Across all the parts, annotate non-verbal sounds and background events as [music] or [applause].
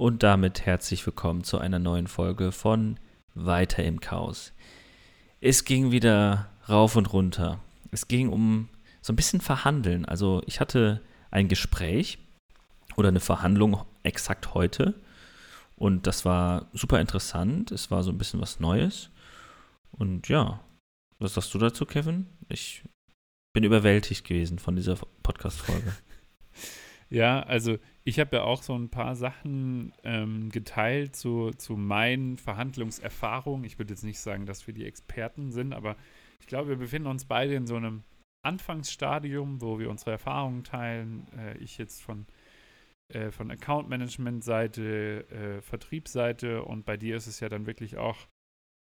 Und damit herzlich willkommen zu einer neuen Folge von Weiter im Chaos. Es ging wieder rauf und runter. Es ging um so ein bisschen Verhandeln. Also ich hatte ein Gespräch oder eine Verhandlung exakt heute. Und das war super interessant. Es war so ein bisschen was Neues. Und ja, was sagst du dazu, Kevin? Ich bin überwältigt gewesen von dieser Podcast-Folge. [laughs] Ja, also ich habe ja auch so ein paar Sachen ähm, geteilt zu, zu meinen Verhandlungserfahrungen. Ich würde jetzt nicht sagen, dass wir die Experten sind, aber ich glaube, wir befinden uns beide in so einem Anfangsstadium, wo wir unsere Erfahrungen teilen. Äh, ich jetzt von, äh, von Account-Management-Seite, äh, Vertriebsseite und bei dir ist es ja dann wirklich auch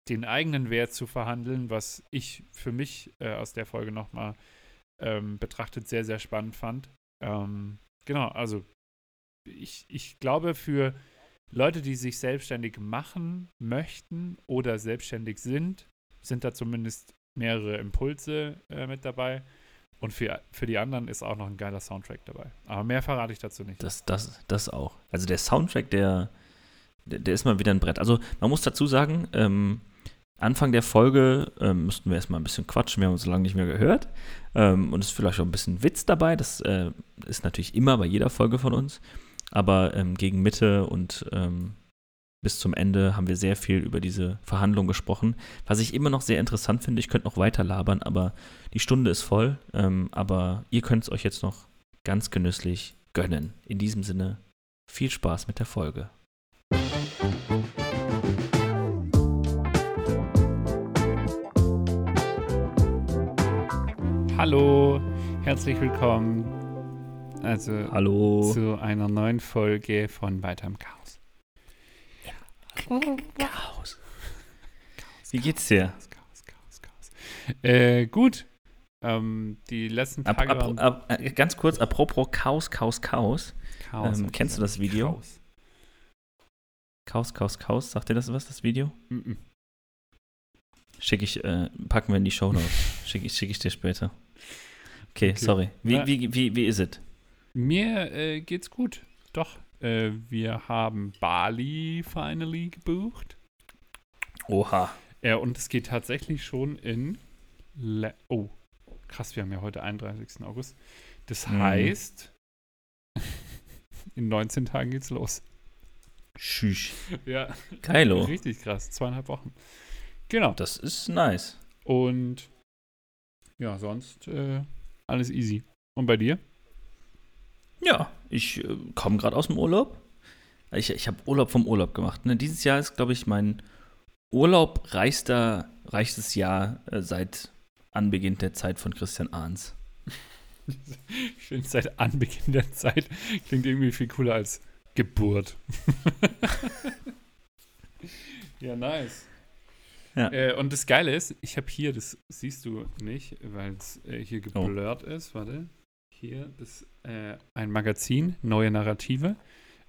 den eigenen Wert zu verhandeln, was ich für mich äh, aus der Folge nochmal ähm, betrachtet sehr, sehr spannend fand. Ähm, Genau, also ich, ich glaube, für Leute, die sich selbstständig machen möchten oder selbstständig sind, sind da zumindest mehrere Impulse äh, mit dabei. Und für, für die anderen ist auch noch ein geiler Soundtrack dabei. Aber mehr verrate ich dazu nicht. Das, das, das auch. Also der Soundtrack, der, der, der ist mal wieder ein Brett. Also man muss dazu sagen, ähm, Anfang der Folge ähm, müssten wir erstmal ein bisschen quatschen, wir haben uns lange nicht mehr gehört. Ähm, und es ist vielleicht auch ein bisschen Witz dabei, das äh, ist natürlich immer bei jeder Folge von uns. Aber ähm, gegen Mitte und ähm, bis zum Ende haben wir sehr viel über diese Verhandlung gesprochen. Was ich immer noch sehr interessant finde, ich könnte noch weiter labern, aber die Stunde ist voll. Ähm, aber ihr könnt es euch jetzt noch ganz genüsslich gönnen. In diesem Sinne, viel Spaß mit der Folge. Hallo, herzlich willkommen. Also Hallo. zu einer neuen Folge von Weiter im Chaos. Chaos. Wie geht's dir? Chaos, Chaos, Chaos. Äh, gut. Ähm, die letzten Ab, Tage ab, waren ab, äh, ganz kurz, apropos Chaos, Chaos, Chaos. Chaos. ähm, kennst du das Video? Chaos. Chaos, Chaos, Chaos. Sagt dir das was, das Video? Mm-mm. Schicke ich, äh, packen wir in die Show Notes. [laughs] Schicke ich, schick ich dir später. Okay, Okay. sorry. Wie, Ja. wie, wie, wie ist es? Mir äh, geht's gut. Doch. Äh, wir haben Bali finally gebucht. Oha. Ja, und es geht tatsächlich schon in. Le oh, krass, wir haben ja heute 31. August. Das Mhm. heißt, [laughs] in 19 Tagen geht's los. Tschüss. Ja, Geilo. richtig krass. Zweieinhalb Wochen. Genau. Das ist nice. Und ja, sonst äh, alles easy. Und bei dir? Ja, ich äh, komme gerade aus dem Urlaub. Ich, ich habe Urlaub vom Urlaub gemacht. Ne? Dieses Jahr ist, glaube ich, mein urlaubreichster, reichstes Jahr äh, seit Anbeginn der Zeit von Christian Ahns. [laughs] Ich finde, seit Anbeginn der Zeit klingt irgendwie viel cooler als Geburt. [laughs] ja, nice. Ja. Äh, und das Geile ist, ich habe hier, das siehst du nicht, weil es äh, hier Oh. geblurrt ist. Warte. Hier ist äh, ein Magazin, Neue Narrative.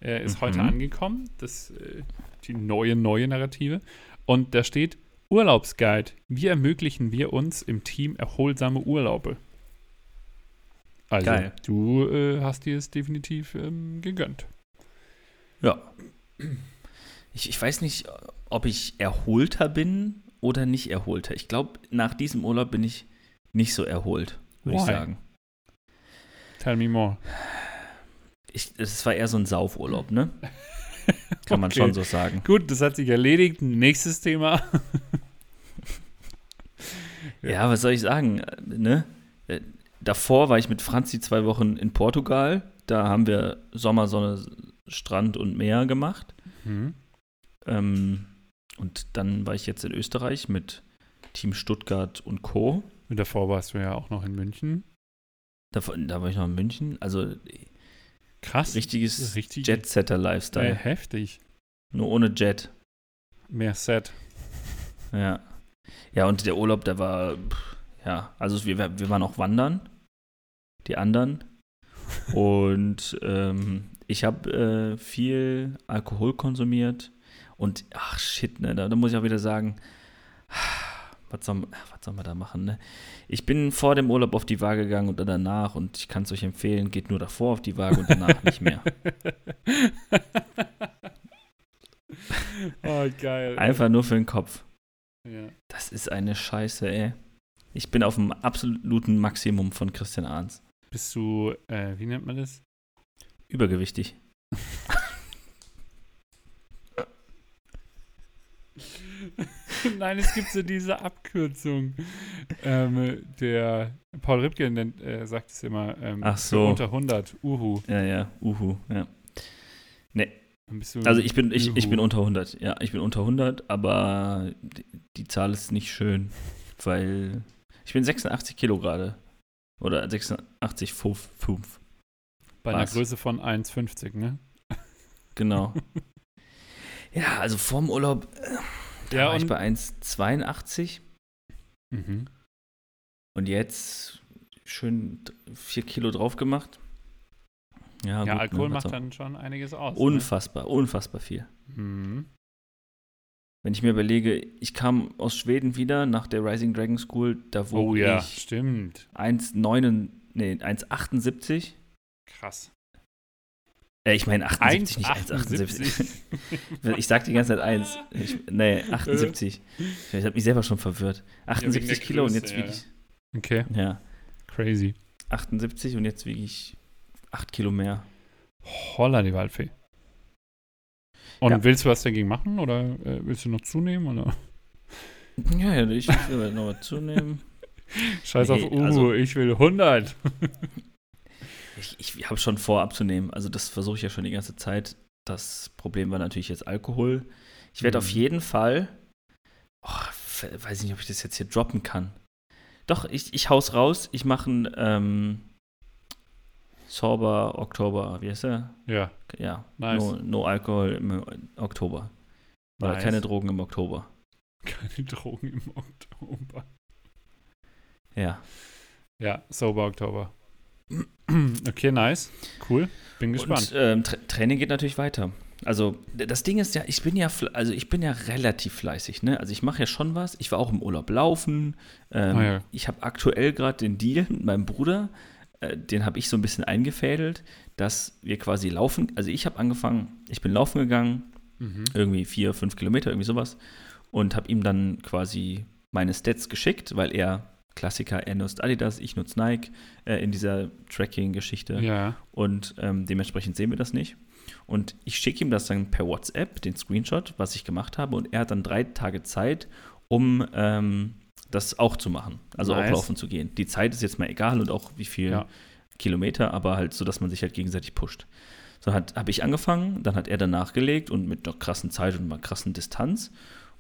Äh, ist Mhm. heute angekommen. Das, äh, die neue, neue Narrative. Und da steht Urlaubsguide. Wie ermöglichen wir uns im Team erholsame Urlaube? Also, Geil. du äh, hast dir es definitiv ähm, gegönnt. Ja. Ich, ich weiß nicht, ob ich erholter bin oder nicht erholter. Ich glaube, nach diesem Urlaub bin ich nicht so erholt, würde ich sagen. Tell me more. Es war eher so ein Saufurlaub, ne? [laughs] Kann man Okay. schon so sagen. Gut, das hat sich erledigt. Nächstes Thema. [laughs] Ja, was soll ich sagen? Ne? Davor war ich mit Franzi zwei Wochen in Portugal. Da haben wir Sommer, Sonne, Strand und Meer gemacht. Hm. Ähm, und dann war ich jetzt in Österreich mit Team Stuttgart und Co. Und davor warst du ja auch noch in München. Da, da war ich noch in München. Also Krass. richtiges Richtig. Jet-Setter-Lifestyle. Äh, heftig. Nur ohne Jet. Mehr Set. Ja. Ja, und der Urlaub, der war, ja, also wir, wir waren auch wandern. Die anderen. [laughs] Und ähm, ich habe äh, viel Alkohol konsumiert. Und ach shit, ne, da, da muss ich auch wieder sagen, was soll, was soll man da machen, ne? Ich bin vor dem Urlaub auf die Waage gegangen und danach und ich kann es euch empfehlen, geht nur davor auf die Waage und danach nicht mehr. [laughs] Oh, geil. Einfach nur für den Kopf. Ja. Das ist eine Scheiße, ey. Ich bin auf dem absoluten Maximum von Christian Arns. Bist du, äh, wie nennt man das? Übergewichtig. [laughs] [laughs] Nein, es gibt so diese Abkürzung. Ähm, der Paul Ripke nennt, äh, sagt es immer. Ähm, Ach so. Unter 100. Uhu. Ja, ja, uhu, ja. Du Also ich bin, ich, ich bin unter 100, ja, ich bin unter 100, aber die, die Zahl ist nicht schön, weil ich bin 86 Kilo gerade. Oder 86, 5, 5. Bei einer? Größe von 1,50, ne? Genau. [laughs] ja, also vorm Urlaub, äh, da Ja, war ich bei 1,82 Mhm. und jetzt schön 4 Kilo drauf gemacht. Ja, Ja, gut, Alkohol ne, was macht dann schon einiges aus. Unfassbar, unfassbar viel. Ne? Mhm. Wenn ich mir überlege, ich kam aus Schweden wieder nach der Rising Dragon School, da wog Oh ja, ich stimmt. 1,9, nee, 1,78. Krass. Äh, ich meine 78, nicht 1,78. 1,78. ich sag die ganze Zeit 1. Ich, nee, [laughs] 78. Ich habe mich selber schon verwirrt. wegen 78 der Kilo und Größe, jetzt ja, wiege ja. ich, Okay, ja, crazy. 78 und jetzt wiege ich 8 Kilo mehr. Holla die Waldfee. Und Ja. willst du was dagegen machen oder äh, willst du noch zunehmen? Oder? [laughs] Ja, ja, ich will noch mal zunehmen. Scheiß Nee, auf Uhu, also- ich will 100. [laughs] Ich, ich habe schon vor abzunehmen. Also das versuche ich ja schon die ganze Zeit. Das Problem war natürlich jetzt Alkohol. Ich werde auf Mhm. jeden Fall, oh, weiß nicht, ob ich das jetzt hier droppen kann. Doch, ich, ich hau's raus. Ich mache einen ähm, Sober Oktober, wie heißt er? Ja, Ja, Nice. no, no Alkohol im Oktober. Oder Nice. keine Drogen im Oktober. keine Drogen im Oktober. Ja. Ja, Sober Oktober. [clears throat] Okay, nice. Cool. Bin gespannt. Und ähm, Tra Training geht natürlich weiter. Also das Ding ist ja, ich bin ja, also ich bin ja relativ fleißig, ne? Also ich mache ja schon was. Ich war auch im Urlaub laufen. Ähm, Ah, ja. Ich habe aktuell gerade den Deal mit meinem Bruder, äh, den habe ich so ein bisschen eingefädelt, dass wir quasi laufen. Also ich habe angefangen, ich bin laufen gegangen, Mhm. irgendwie vier, fünf Kilometer, irgendwie sowas, und habe ihm dann quasi meine Stats geschickt, weil er Klassiker, er nutzt Adidas, ich nutze Nike äh, in dieser Tracking-Geschichte Ja. und ähm, dementsprechend sehen wir das nicht. Und ich schicke ihm das dann per WhatsApp, den Screenshot, was ich gemacht habe, und er hat dann drei Tage Zeit, um ähm, das auch zu machen, also Nice. auch laufen zu gehen. Die Zeit ist jetzt mal egal und auch wie viel Ja. Kilometer, aber halt so, dass man sich halt gegenseitig pusht. So habe ich angefangen, dann hat er dann nachgelegt und mit einer krassen Zeit und einer krassen Distanz.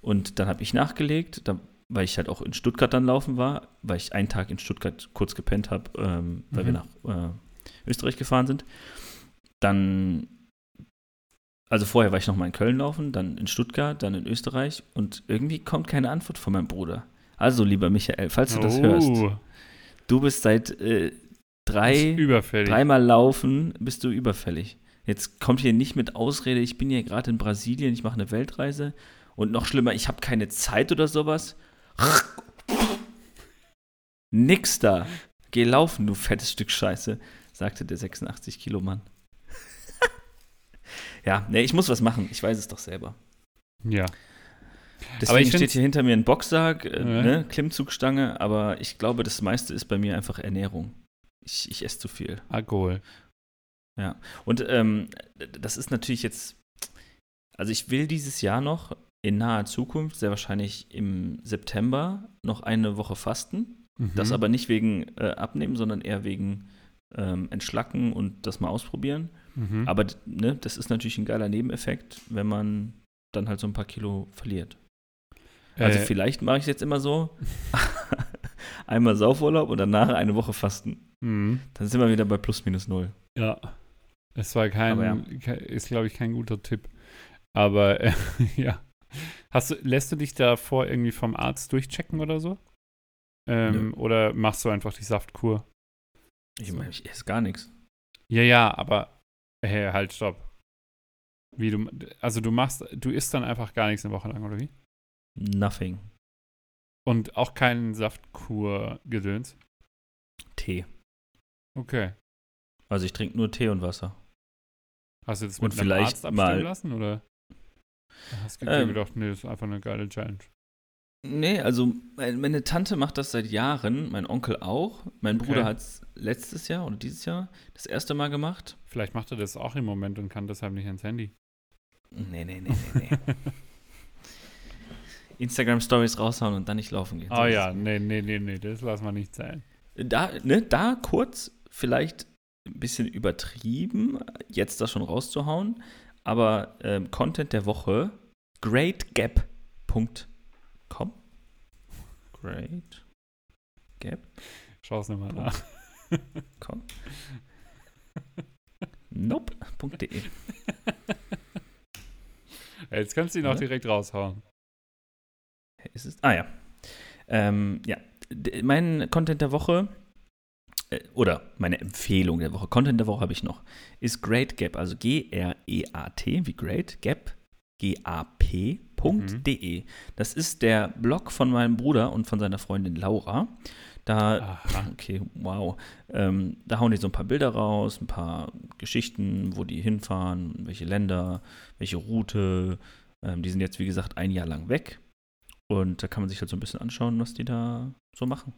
Und dann habe ich nachgelegt, da, weil ich halt auch in Stuttgart dann laufen war, weil ich einen Tag in Stuttgart kurz gepennt habe, ähm, weil Mhm. wir nach äh, Österreich gefahren sind. Dann, also vorher war ich noch mal in Köln laufen, dann in Stuttgart, dann in Österreich und irgendwie kommt keine Antwort von meinem Bruder. Also, lieber Michael, falls du das hörst, Oh, du bist seit äh, drei, dreimal laufen, bist du überfällig. Jetzt kommt hier nicht mit Ausrede, ich bin hier gerade in Brasilien, ich mache eine Weltreise und noch schlimmer, ich habe keine Zeit oder sowas. Nix da. Geh laufen, du fettes Stück Scheiße, sagte der 86 Kilo Mann. ja, nee, ich muss was machen, ich weiß es doch selber. Ja. Deswegen ich steht hier hinter mir ein Boxsack, äh, Ja. ne, Klimmzugstange, aber ich glaube, das meiste ist bei mir einfach Ernährung. Ich, ich esse zu viel. Alkohol. Und ähm, das ist natürlich jetzt, also ich will dieses Jahr noch in naher Zukunft, sehr wahrscheinlich im September, noch eine Woche fasten. Das Mhm. aber nicht wegen äh, Abnehmen, sondern eher wegen ähm, Entschlacken und das mal ausprobieren. Mhm. Aber ne, das ist natürlich ein geiler Nebeneffekt, wenn man dann halt so ein paar Kilo verliert. Also Äh, vielleicht mache ich es jetzt immer so, [laughs] einmal Saufurlaub und danach eine Woche fasten. mhm. Dann sind wir wieder bei plus minus null. Ja. Es war kein, ja. ist glaube ich kein guter Tipp. Aber äh, [laughs] ja. Hast du, lässt du dich davor irgendwie vom Arzt durchchecken oder so? Ähm, Oder machst du einfach die Saftkur? Ich meine, ich esse gar nichts. Ja, ja, aber hey, halt, stopp. Wie du, also du machst, du isst dann einfach gar nichts eine Woche lang, oder wie? Nothing. Und auch keinen Saftkur-Gedöns? Tee. Okay. Also ich trinke nur Tee und Wasser. Hast du das Und mit einem vielleicht Arzt abstimmen mal- lassen, oder? Hast du Ähm. gedacht, nee, das ist einfach eine geile Challenge. Nee, also mein- meine Tante macht das seit Jahren, mein Onkel auch. Mein Bruder Okay. hat es letztes Jahr oder dieses Jahr das erste Mal gemacht. Vielleicht macht er das auch im Moment und kann deshalb nicht ans Handy. Nee, nee, nee, nee, nee. [laughs] Instagram-Stories raushauen und dann nicht laufen gehen. Oh ja, nee, nee, nee, nee, das lassen wir nicht zählen. Da, ne, da kurz vielleicht ein bisschen übertrieben, jetzt das schon rauszuhauen, aber ähm, Content der Woche greatgap.com Great Gap Schau es nochmal nach. Com. Nope.de. Jetzt kannst du ihn auch direkt raushauen. Ist es? Ah ja. Ähm, ja. Mein Content der Woche oder meine Empfehlung der Woche, Content der Woche habe ich noch, ist Great Gap, also G-R-E-A-T, wie Great Gap, G-A-P.de. Das ist der Blog von meinem Bruder und von seiner Freundin Laura. Da Aha. Okay, wow. Ähm, da hauen die so ein paar Bilder raus, ein paar Geschichten, wo die hinfahren, welche Länder, welche Route. Ähm, die sind jetzt, wie gesagt, ein Jahr lang weg. Und da kann man sich halt so ein bisschen anschauen, was die da so machen.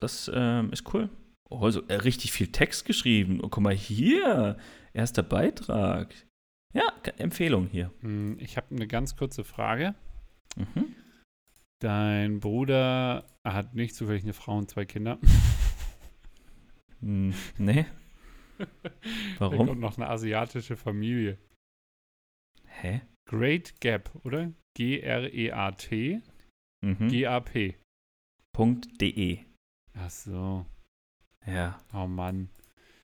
Das ähm, ist cool. Oh, also, äh, richtig viel Text geschrieben. Oh, guck mal hier. Erster Beitrag. Ja, Empfehlung hier. Hm, Ich habe eine ganz kurze Frage. Mhm. Dein Bruder hat nicht zufällig eine Frau und zwei Kinder. [laughs] [laughs] Hm, nee. Da Warum? kommt noch eine asiatische Familie. Hä? Great Gap, oder? G-R-E-A-T, Mhm. G-A-P. Punkt .de. Ach so. Ja. Oh Mann.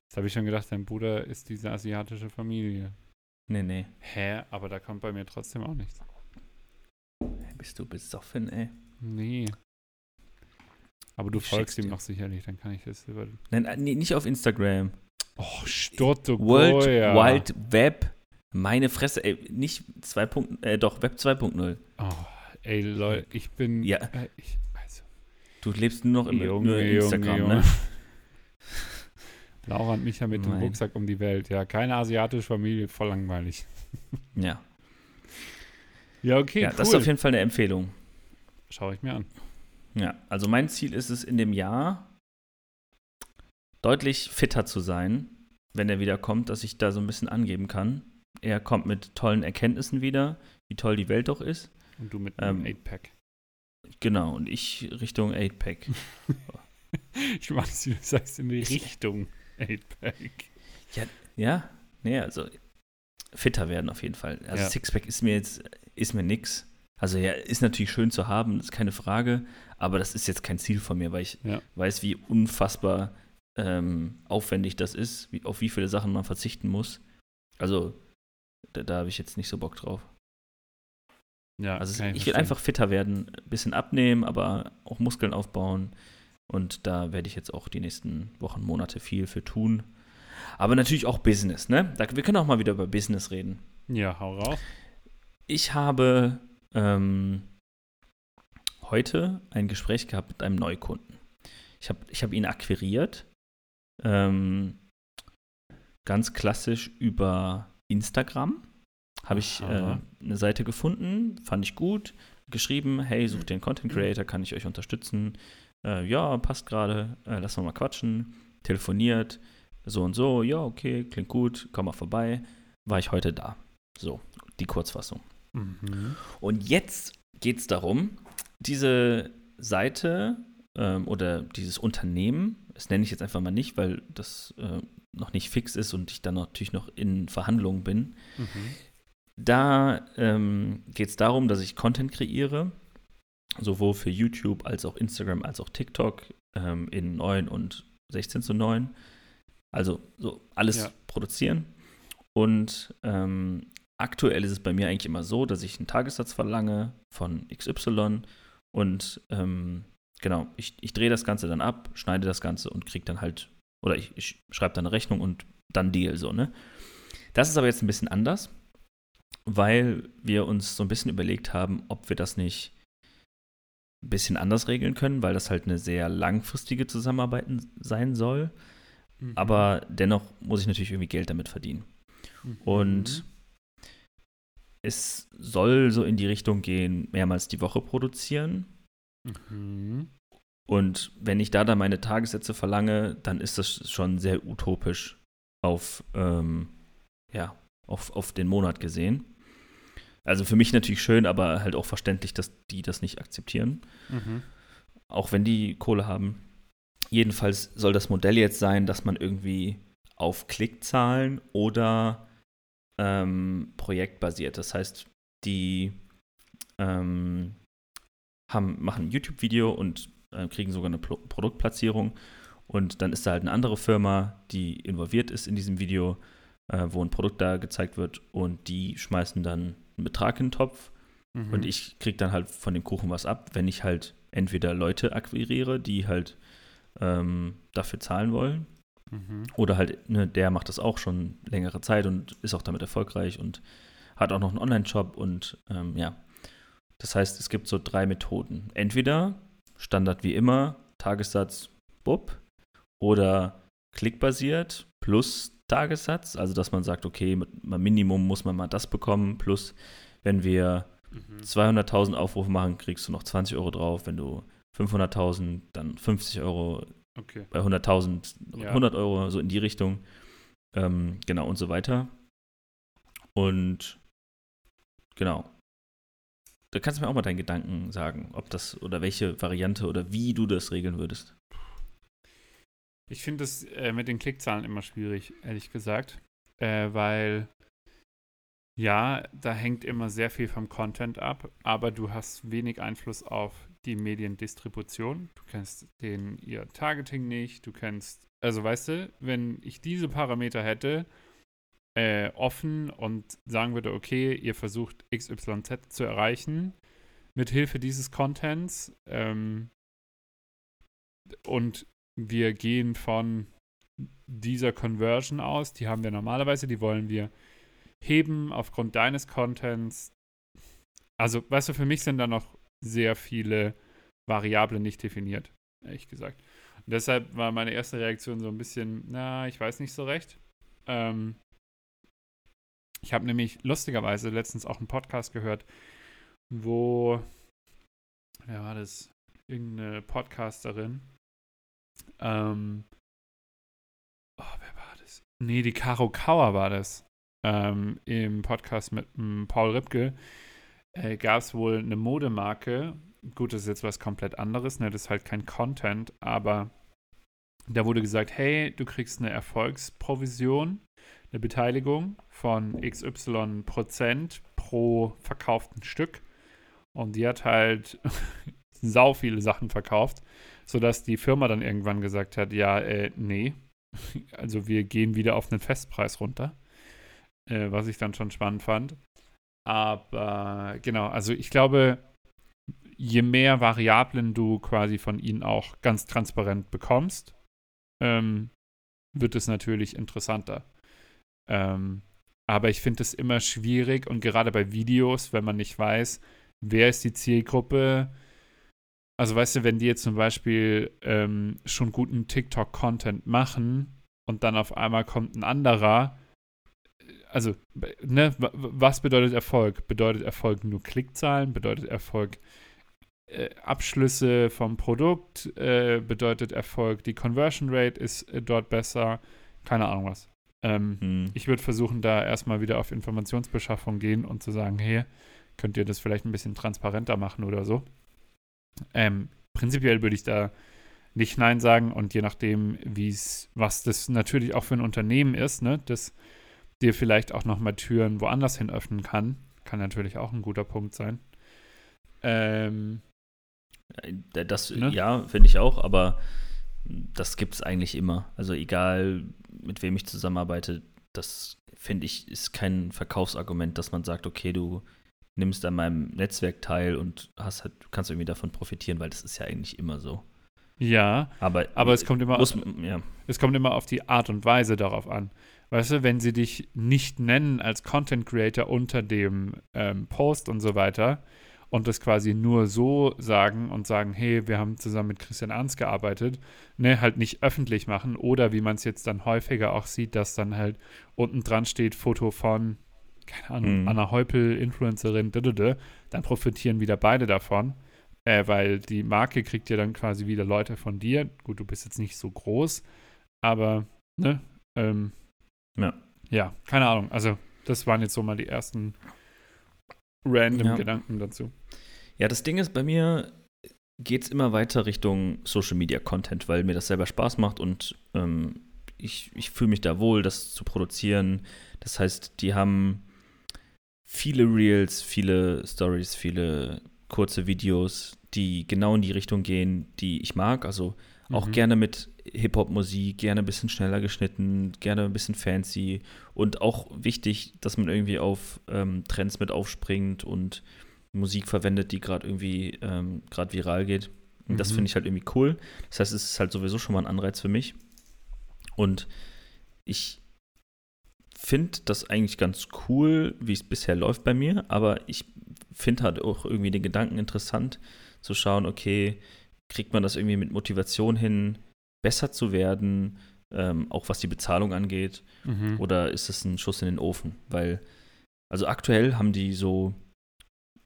Jetzt habe ich schon gedacht, dein Bruder ist diese asiatische Familie. Nee, nee. Hä? Aber da kommt bei mir trotzdem auch nichts. Bist du besoffen, ey? Nee. Aber du Ich folgst ihm dir. noch sicherlich, dann kann ich das über. Nein, äh, nee, nicht auf Instagram. Oh, Sturto World Wide Web. Meine Fresse, ey, nicht 2. äh, doch, Web 2.0. Oh, ey, Leute, ich bin. Ja. Äh, ich, Du lebst nur noch im Junge, nur in Instagram, Junge, ne? [laughs] Laura und Micha mit dem Mein. Rucksack um die Welt. Ja, keine asiatische Familie, voll langweilig. Ja. Ja, okay, ja, cool. das ist auf jeden Fall eine Empfehlung. Schau ich mir an. Ja, also mein Ziel ist es in dem Jahr deutlich fitter zu sein, wenn er wieder kommt, dass ich da so ein bisschen angeben kann. Er kommt mit tollen Erkenntnissen wieder, wie toll die Welt doch ist. Und du mit einem Ähm, 8-Pack. Genau, und ich Richtung 8-Pack. [laughs] Ich wie du sagst, in die Richtung 8-Pack. Ja, nee, also fitter werden auf jeden Fall. Also Ja. Sixpack ist mir jetzt, ist mir nix. Also ja, ist natürlich schön zu haben, ist keine Frage, aber das ist jetzt kein Ziel von mir, weil ich Ja. weiß, wie unfassbar ähm, aufwendig das ist, wie, auf wie viele Sachen man verzichten muss. Also da, da habe ich jetzt nicht so Bock drauf. Ja, Also kann ich will einfach fitter werden, ein bisschen abnehmen, aber auch Muskeln aufbauen. Und da werde ich jetzt auch die nächsten Wochen, Monate viel für tun. Aber natürlich auch Business, ne? Wir können auch mal wieder über Business reden. Ja, hau raus. Ich habe ähm, heute ein Gespräch gehabt mit einem Neukunden. Ich habe ich hab ihn akquiriert. Ähm, ganz klassisch über Instagram. Habe ich äh, eine Seite gefunden, fand ich gut. Geschrieben, hey, sucht den Content Creator, kann ich euch unterstützen? Äh, ja, passt gerade, äh, lass mal mal Telefoniert, so und so, ja, okay, klingt gut, komm mal vorbei. War ich heute da. So, die Kurzfassung. Mhm. Und jetzt geht es darum, diese Seite ähm, oder dieses Unternehmen, das nenne ich jetzt einfach mal nicht, weil das äh, noch nicht fix ist und ich dann natürlich noch in Verhandlungen bin. Mhm. Da ähm, geht es darum, dass ich Content kreiere, sowohl für YouTube als auch Instagram als auch TikTok ähm, in 9 und 16 zu 9. Also so alles Ja. produzieren. Und ähm, aktuell ist es bei mir eigentlich immer so, dass ich einen Tagessatz verlange von XY und ähm, genau, ich, ich drehe das Ganze dann ab, schneide das Ganze und kriege dann halt, oder ich, ich schreibe dann eine Rechnung und dann Deal so, ne? Das ist aber jetzt ein bisschen anders, weil wir uns so ein bisschen überlegt haben, ob wir das nicht ein bisschen anders regeln können, weil das halt eine sehr langfristige Zusammenarbeit sein soll. Mhm. Aber dennoch muss ich natürlich irgendwie Geld damit verdienen. Mhm. Und es soll so in die Richtung gehen, mehrmals die Woche produzieren. Mhm. Und wenn ich da dann meine Tagessätze verlange, dann ist das schon sehr utopisch auf, ähm, ja, auf, auf den Monat gesehen. Also für mich natürlich schön, aber halt auch verständlich, dass die das nicht akzeptieren. Mhm. Auch wenn die Kohle haben. Jedenfalls soll das Modell jetzt sein, dass man irgendwie auf Klickzahlen oder ähm, projektbasiert. Das heißt, die ähm, haben, machen ein YouTube-Video und äh, kriegen sogar eine Pro Produktplatzierung. Und dann ist da halt eine andere Firma, die involviert ist in diesem Video, äh, wo ein Produkt da gezeigt wird und die schmeißen dann einen Betrag in den Topf Mhm. und ich kriege dann halt von dem Kuchen was ab, wenn ich halt entweder Leute akquiriere, die halt ähm, dafür zahlen wollen, Mhm. oder halt, ne, der macht das auch schon längere Zeit und ist auch damit erfolgreich und hat auch noch einen Online-Shop und ähm, ja. Das heißt, es gibt so drei Methoden. Entweder Standard wie immer, Tagessatz, bub, oder klickbasiert plus Tagessatz, also dass man sagt, okay, mit Minimum muss man mal das bekommen, plus wenn wir Mhm. 200.000 Aufrufe machen, kriegst du noch 20 Euro drauf. Wenn du 500.000, dann 50 Euro. Okay. Bei 100.000 Ja. 100 Euro, so in die Richtung. Ähm, genau, und so weiter. Und genau. Da kannst du mir auch mal deinen Gedanken sagen, ob das oder welche Variante oder wie du das regeln würdest. Ich finde es äh, mit den Klickzahlen immer schwierig, ehrlich gesagt. Äh, weil, ja, da hängt immer sehr viel vom Content ab, aber du hast wenig Einfluss auf die Mediendistribution. Du kennst den ihr Targeting nicht, du kennst, also weißt du, wenn ich diese Parameter hätte, äh, offen und sagen würde, okay, ihr versucht XYZ zu erreichen, mit Hilfe dieses Contents, ähm, und wir gehen von dieser Conversion aus, die haben wir normalerweise, die wollen wir heben aufgrund deines Contents. Also, weißt du, für mich sind da noch sehr viele Variablen nicht definiert, ehrlich gesagt. Und deshalb war meine erste Reaktion so ein bisschen, na, ich weiß nicht so recht. Ähm, ich habe nämlich lustigerweise letztens auch einen Podcast gehört, wo, wer war das? Irgendeine Podcasterin, ähm, oh, wer war das? Nee, die Caro Kauer war das. Ähm, Im Podcast mit m, Paul Ripke äh, gab es wohl eine Modemarke. Gut, das ist jetzt was komplett anderes, ne? Das ist halt kein Content, aber da wurde gesagt, hey, du kriegst eine Erfolgsprovision, eine Beteiligung von XY Prozent pro verkauften Stück. Und die hat halt [laughs] sau viele Sachen verkauft, sodass die Firma dann irgendwann gesagt hat, ja, äh, nee, [laughs] also wir gehen wieder auf einen Festpreis runter, äh, was ich dann schon spannend fand. Aber genau, also ich glaube, je mehr Variablen du quasi von ihnen auch ganz transparent bekommst, ähm, wird es natürlich interessanter. Ähm, aber ich finde es immer schwierig und gerade bei Videos, wenn man nicht weiß, wer ist die Zielgruppe. Also weißt du, wenn die jetzt zum Beispiel ähm, schon guten TikTok-Content machen und dann auf einmal kommt ein anderer, also ne, wa- wa- was bedeutet Erfolg? Bedeutet Erfolg nur Klickzahlen? Bedeutet Erfolg äh, Abschlüsse vom Produkt? Äh, bedeutet Erfolg die Conversion Rate ist äh, dort besser? Keine Ahnung was. Ähm, Hm. ich würde versuchen, da erstmal wieder auf Informationsbeschaffung gehen und zu sagen, hey, könnt ihr das vielleicht ein bisschen transparenter machen oder so. Ähm, prinzipiell würde ich da nicht Nein sagen und je nachdem, wie es, was das natürlich auch für ein Unternehmen ist, ne, das dir vielleicht auch nochmal Türen woanders hin öffnen kann, kann natürlich auch ein guter Punkt sein. Ähm, Äh, Das, Ne? ja, finde ich auch, aber das gibt es eigentlich immer. Also egal, mit wem ich zusammenarbeite, das finde ich, ist kein Verkaufsargument, dass man sagt, okay, du nimmst an meinem Netzwerk teil und hast halt, du kannst irgendwie davon profitieren, weil das ist ja eigentlich immer so. ja, Aber, aber es kommt immer muss, ja, Es kommt immer auf die Art und Weise darauf an. Weißt du, wenn sie dich nicht nennen als Content Creator unter dem ähm, Post und so weiter und das quasi nur so sagen und sagen, hey, wir haben zusammen mit Christian Ernst gearbeitet, ne, halt nicht öffentlich machen oder wie man es jetzt dann häufiger auch sieht, dass dann halt unten dran steht, Foto von keine Ahnung, mhm. Anna Heupel, Influencerin, dann profitieren wieder beide davon. Äh, weil die Marke kriegt ja dann quasi wieder Leute von dir. Gut, du bist jetzt nicht so groß, aber, ne? Ähm, ja. Ja, keine Ahnung. Also, das waren jetzt so mal die ersten random ja. Gedanken dazu. Ja, das Ding ist, bei mir geht es immer weiter Richtung Social Media Content, weil mir das selber Spaß macht und ähm, ich, ich fühle mich da wohl, das zu produzieren. Das heißt, die haben viele Reels, viele Stories, viele kurze Videos, die genau in die Richtung gehen, die ich mag. Also auch mhm. gerne mit Hip-Hop-Musik, gerne ein bisschen schneller geschnitten, gerne ein bisschen fancy und auch wichtig, dass man irgendwie auf ähm, Trends mit aufspringt und Musik verwendet, die gerade irgendwie ähm, gerade viral geht. Und das mhm. finde ich halt irgendwie cool. Das heißt, es ist halt sowieso schon mal ein Anreiz für mich. Und ich finde das eigentlich ganz cool, wie es bisher läuft bei mir, aber ich finde halt auch irgendwie den Gedanken interessant, zu schauen, okay, kriegt man das irgendwie mit Motivation hin, besser zu werden, ähm, auch was die Bezahlung angeht, mhm. oder ist es ein Schuss in den Ofen? Weil, also aktuell haben die so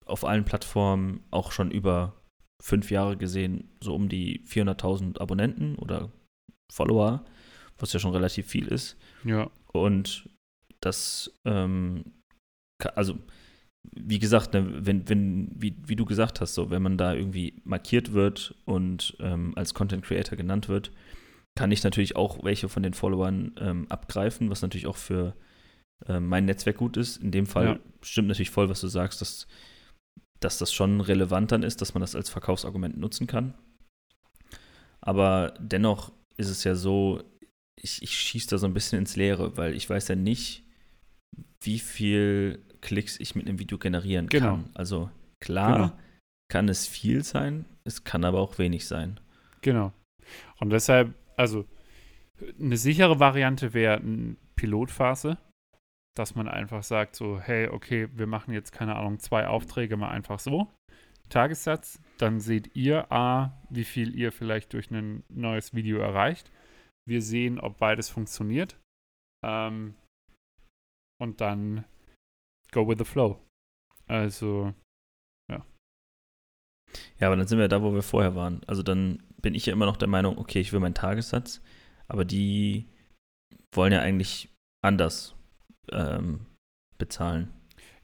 auf allen Plattformen auch schon über fünf Jahre gesehen, so um die 400.000 Abonnenten oder Follower, was ja schon relativ viel ist. Ja. Und das, ähm, also wie gesagt, ne, wenn, wenn, wie, wie du gesagt hast, so, wenn man da irgendwie markiert wird und ähm, als Content Creator genannt wird, kann ich natürlich auch welche von den Followern ähm, abgreifen, was natürlich auch für äh, mein Netzwerk gut ist. In dem Fall ja. stimmt natürlich voll, was du sagst, dass, dass das schon relevant dann ist, dass man das als Verkaufsargument nutzen kann. Aber dennoch ist es ja so, ich, ich schieße da so ein bisschen ins Leere, weil ich weiß ja nicht, wie viel Klicks ich mit einem Video generieren genau. kann. Also klar genau. kann es viel sein, es kann aber auch wenig sein. Genau. Und deshalb, also eine sichere Variante wäre eine Pilotphase, dass man einfach sagt so, hey, okay, wir machen jetzt keine Ahnung, zwei Aufträge mal einfach so. Tagessatz, dann seht ihr A, wie viel ihr vielleicht durch ein neues Video erreicht. Wir sehen, ob beides funktioniert. Ähm, und dann go with the flow. Also, ja. Ja, aber dann sind wir da, wo wir vorher waren. Also dann bin ich ja immer noch der Meinung, okay, ich will meinen Tagessatz, aber die wollen ja eigentlich anders ähm, bezahlen.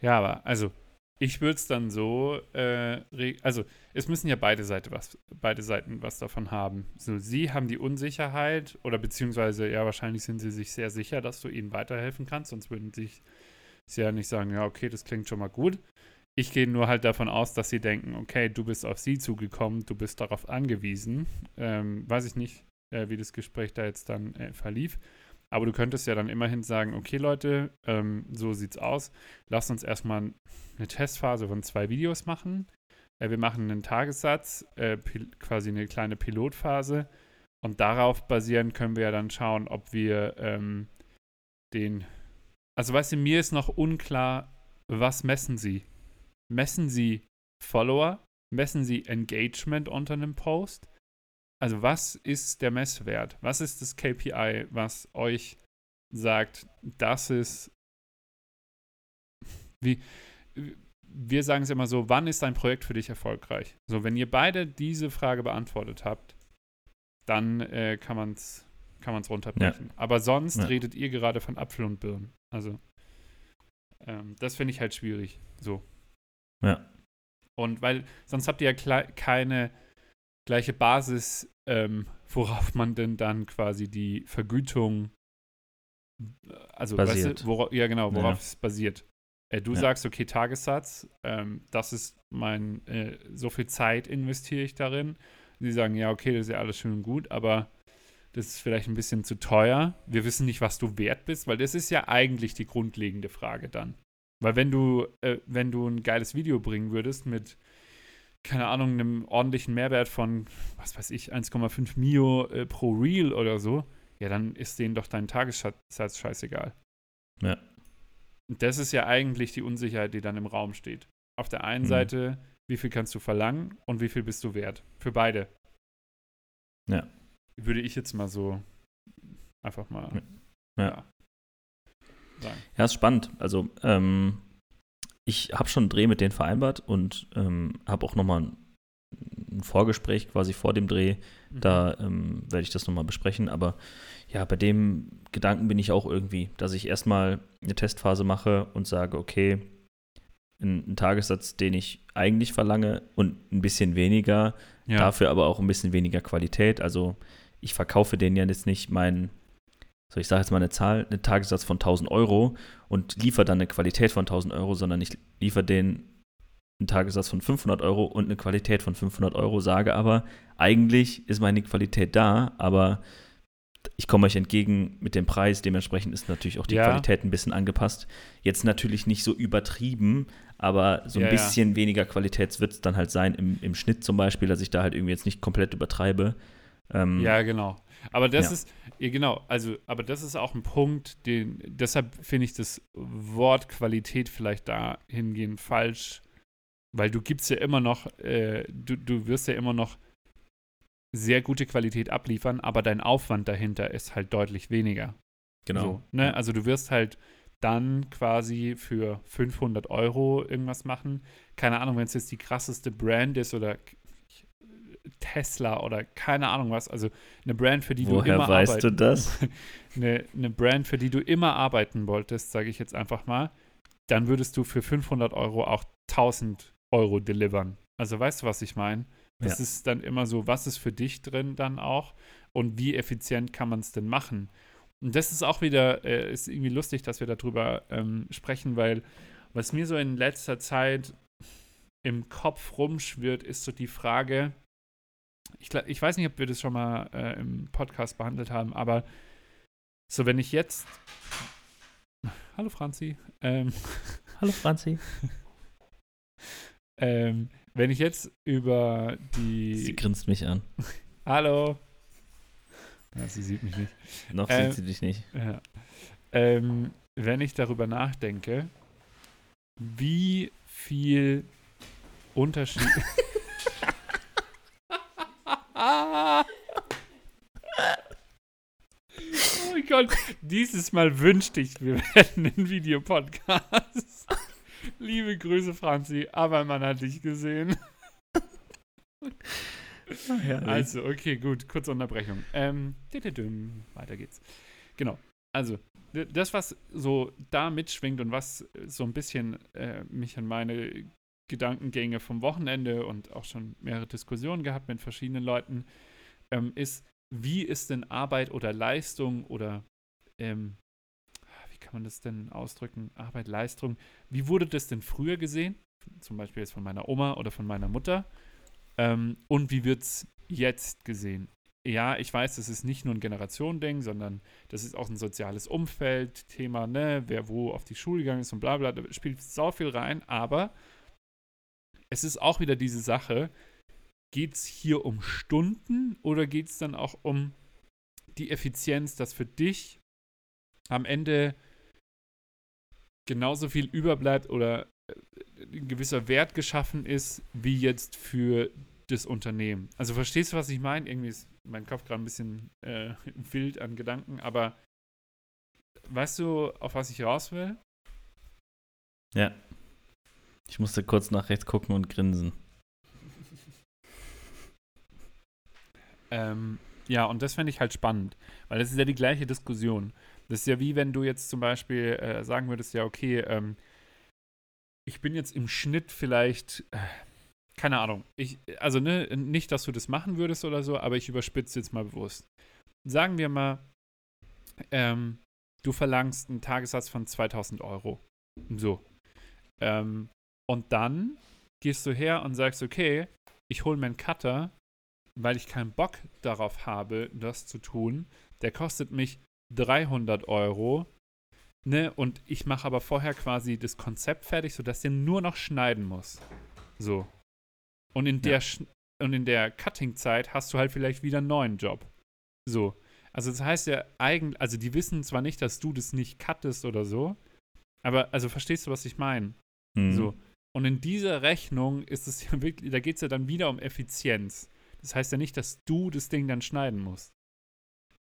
Ja, aber also ich würde es dann so, äh, also es müssen ja beide Seiten was, beide Seiten was davon haben. So, sie haben die Unsicherheit oder beziehungsweise ja wahrscheinlich sind sie sich sehr sicher, dass du ihnen weiterhelfen kannst, sonst würden sich sie ja nicht sagen, ja, okay, das klingt schon mal gut. Ich gehe nur halt davon aus, dass sie denken, okay, du bist auf sie zugekommen, du bist darauf angewiesen. Ähm, weiß ich nicht, äh, wie das Gespräch da jetzt dann äh, verlief. Aber du könntest ja dann immerhin sagen, okay Leute, ähm, so sieht's aus. Lasst uns erstmal eine Testphase von zwei Videos machen. Äh, wir machen einen Tagessatz, äh, quasi eine kleine Pilotphase. Und darauf basierend können wir ja dann schauen, ob wir ähm, den also weißt du, mir ist noch unklar, was messen sie? Messen sie Follower? Messen sie Engagement unter einem Post? Also was ist der Messwert? Was ist das KPI, was euch sagt, das ist wie wir sagen es immer so, wann ist ein Projekt für dich erfolgreich? So, wenn ihr beide diese Frage beantwortet habt, dann äh, kann man es kann man's runterbrechen. Ja. Aber sonst ja. redet ihr gerade von Apfel und Birnen. Also, ähm, das finde ich halt schwierig. So. Ja. Und weil sonst habt ihr ja keine gleiche Basis, ähm, worauf man denn dann quasi die Vergütung, also basiert. Weißt du, worauf, ja genau, worauf ja. es basiert. Äh, du ja. sagst, okay, Tagessatz, ähm, das ist mein, äh, so viel Zeit investiere ich darin. Sie sagen, ja, okay, das ist ja alles schön und gut, aber das ist vielleicht ein bisschen zu teuer. Wir wissen nicht, was du wert bist, weil das ist ja eigentlich die grundlegende Frage dann. Weil wenn du, äh, wenn du ein geiles Video bringen würdest mit, keine Ahnung, einem ordentlichen Mehrwert von, was weiß ich, 1,5 Mio äh, pro Reel oder so, ja, dann ist denen doch dein Tagessatz scheißegal. Ja. Und das ist ja eigentlich die Unsicherheit, die dann im Raum steht. Auf der einen mhm. Seite, wie viel kannst du verlangen und wie viel bist du wert? Für beide. Ja würde ich jetzt mal so einfach mal. Ja. ja. sagen. Ja, ist spannend. Also, ähm, ich habe schon einen Dreh mit denen vereinbart und ähm, habe auch nochmal ein, ein Vorgespräch quasi vor dem Dreh. Mhm. Da ähm, werde ich das nochmal besprechen. Aber ja, bei dem Gedanken bin ich auch irgendwie, dass ich erstmal eine Testphase mache und sage, okay, ein, ein Tagessatz, den ich eigentlich verlange und ein bisschen weniger, ja. dafür aber auch ein bisschen weniger Qualität. Also ich verkaufe denen ja jetzt nicht meinen, so ich sage jetzt mal eine Zahl, einen Tagessatz von 1000 Euro und liefere dann eine Qualität von 1000 Euro, sondern ich liefere denen einen Tagessatz von 500 Euro und eine Qualität von 500 Euro, sage aber, eigentlich ist meine Qualität da, aber ich komme euch entgegen mit dem Preis, dementsprechend ist natürlich auch die Ja. Qualität ein bisschen angepasst. Jetzt natürlich nicht so übertrieben, aber so ein Ja, ja. bisschen weniger Qualität wird es dann halt sein im, im Schnitt zum Beispiel, dass ich da halt irgendwie jetzt nicht komplett übertreibe. Ähm, Ja, genau. Aber das Ja. ist, genau, also, aber das ist auch ein Punkt, den, deshalb finde ich das Wort Qualität vielleicht dahingehend falsch, weil du gibst ja immer noch, äh, du, du wirst ja immer noch sehr gute Qualität abliefern, aber dein Aufwand dahinter ist halt deutlich weniger. genau. So, ne? Also du wirst halt dann quasi für 500 Euro irgendwas machen. Keine Ahnung, wenn es jetzt die krasseste Brand ist oder Tesla oder keine Ahnung was. Also eine Brand, für die du Woher immer weißt arbeiten, du das? [laughs] eine, eine Brand, für die du immer arbeiten wolltest, sage ich jetzt einfach mal, dann würdest du für 500 Euro auch 1000 Euro delivern. Also weißt du, was ich meine? Das Ja. ist dann immer so, was ist für dich drin dann auch und wie effizient kann man es denn machen? Und das ist auch wieder, äh, ist irgendwie lustig, dass wir darüber ähm, sprechen, weil was mir so in letzter Zeit im Kopf rumschwirrt, ist so die Frage, ich, ich weiß nicht, ob wir das schon mal äh, im Podcast behandelt haben, aber so wenn ich jetzt, [laughs] hallo Franzi, ähm, [laughs] Hallo Franzi. [laughs] ähm, wenn ich jetzt über die, Sie grinst mich an. hallo, ja, sie sieht mich nicht, Noch Äh, sieht sie dich nicht. Ja. Ähm, wenn ich darüber nachdenke, wie viel Unterschied. oh mein Gott, dieses Mal wünschte ich, wir hätten einen Videopodcast. Liebe Grüße, Franzi, aber man hat dich gesehen. Also, okay, gut, kurze Unterbrechung. Ähm, weiter geht's. Genau. Also, das, was so da mitschwingt und was so ein bisschen äh, mich an meine Gedankengänge vom Wochenende und auch schon mehrere Diskussionen gehabt mit verschiedenen Leuten, ähm, ist, wie ist denn Arbeit oder Leistung oder ähm, wie kann man das denn ausdrücken? Arbeit, Leistung. Wie wurde das denn früher gesehen? Zum Beispiel jetzt von meiner Oma oder von meiner Mutter. Ähm, und wie wird es jetzt gesehen? Ja, ich weiß, das ist nicht nur ein Generationending, sondern das ist auch ein soziales Umfeld, Thema, ne, wer wo auf die Schule gegangen ist und bla bla, da spielt sau viel rein, aber es ist auch wieder diese Sache, geht es hier um Stunden oder geht es dann auch um die Effizienz, dass für dich am Ende genauso viel überbleibt oder äh, ein gewisser Wert geschaffen ist, wie jetzt für das Unternehmen. Also verstehst du, was ich meine? Irgendwie ist mein Kopf gerade ein bisschen äh, wild an Gedanken, aber weißt du, auf was ich raus will? Ja. Ich musste kurz nach rechts gucken und grinsen. Ähm, ja, und das fände ich halt spannend, weil das ist ja die gleiche Diskussion. Das ist ja wie wenn du jetzt zum Beispiel äh, sagen würdest, ja, okay, ähm, ich bin jetzt im Schnitt vielleicht, äh, keine Ahnung, ich, also ne, nicht, dass du das machen würdest oder so, aber ich überspitze jetzt mal bewusst. Sagen wir mal, ähm, du verlangst einen Tagessatz von 2000 Euro. So. Ähm, und dann gehst du her und sagst, okay, ich hole mir einen Cutter, weil ich keinen Bock darauf habe, das zu tun. Der kostet mich 300 Euro. Ne? Und ich mache aber vorher quasi das Konzept fertig, sodass der nur noch schneiden muss. So. Und in der, Sch- und in der Cutting-Zeit hast du halt vielleicht wieder einen neuen Job. So. Also das heißt ja eigentlich, also die wissen zwar nicht, dass du das nicht cuttest oder so, aber also verstehst du, was ich meine? Hm. So. Und in dieser Rechnung ist es [laughs] ja wirklich, da geht es ja dann wieder um Effizienz. Das heißt ja nicht, dass du das Ding dann schneiden musst.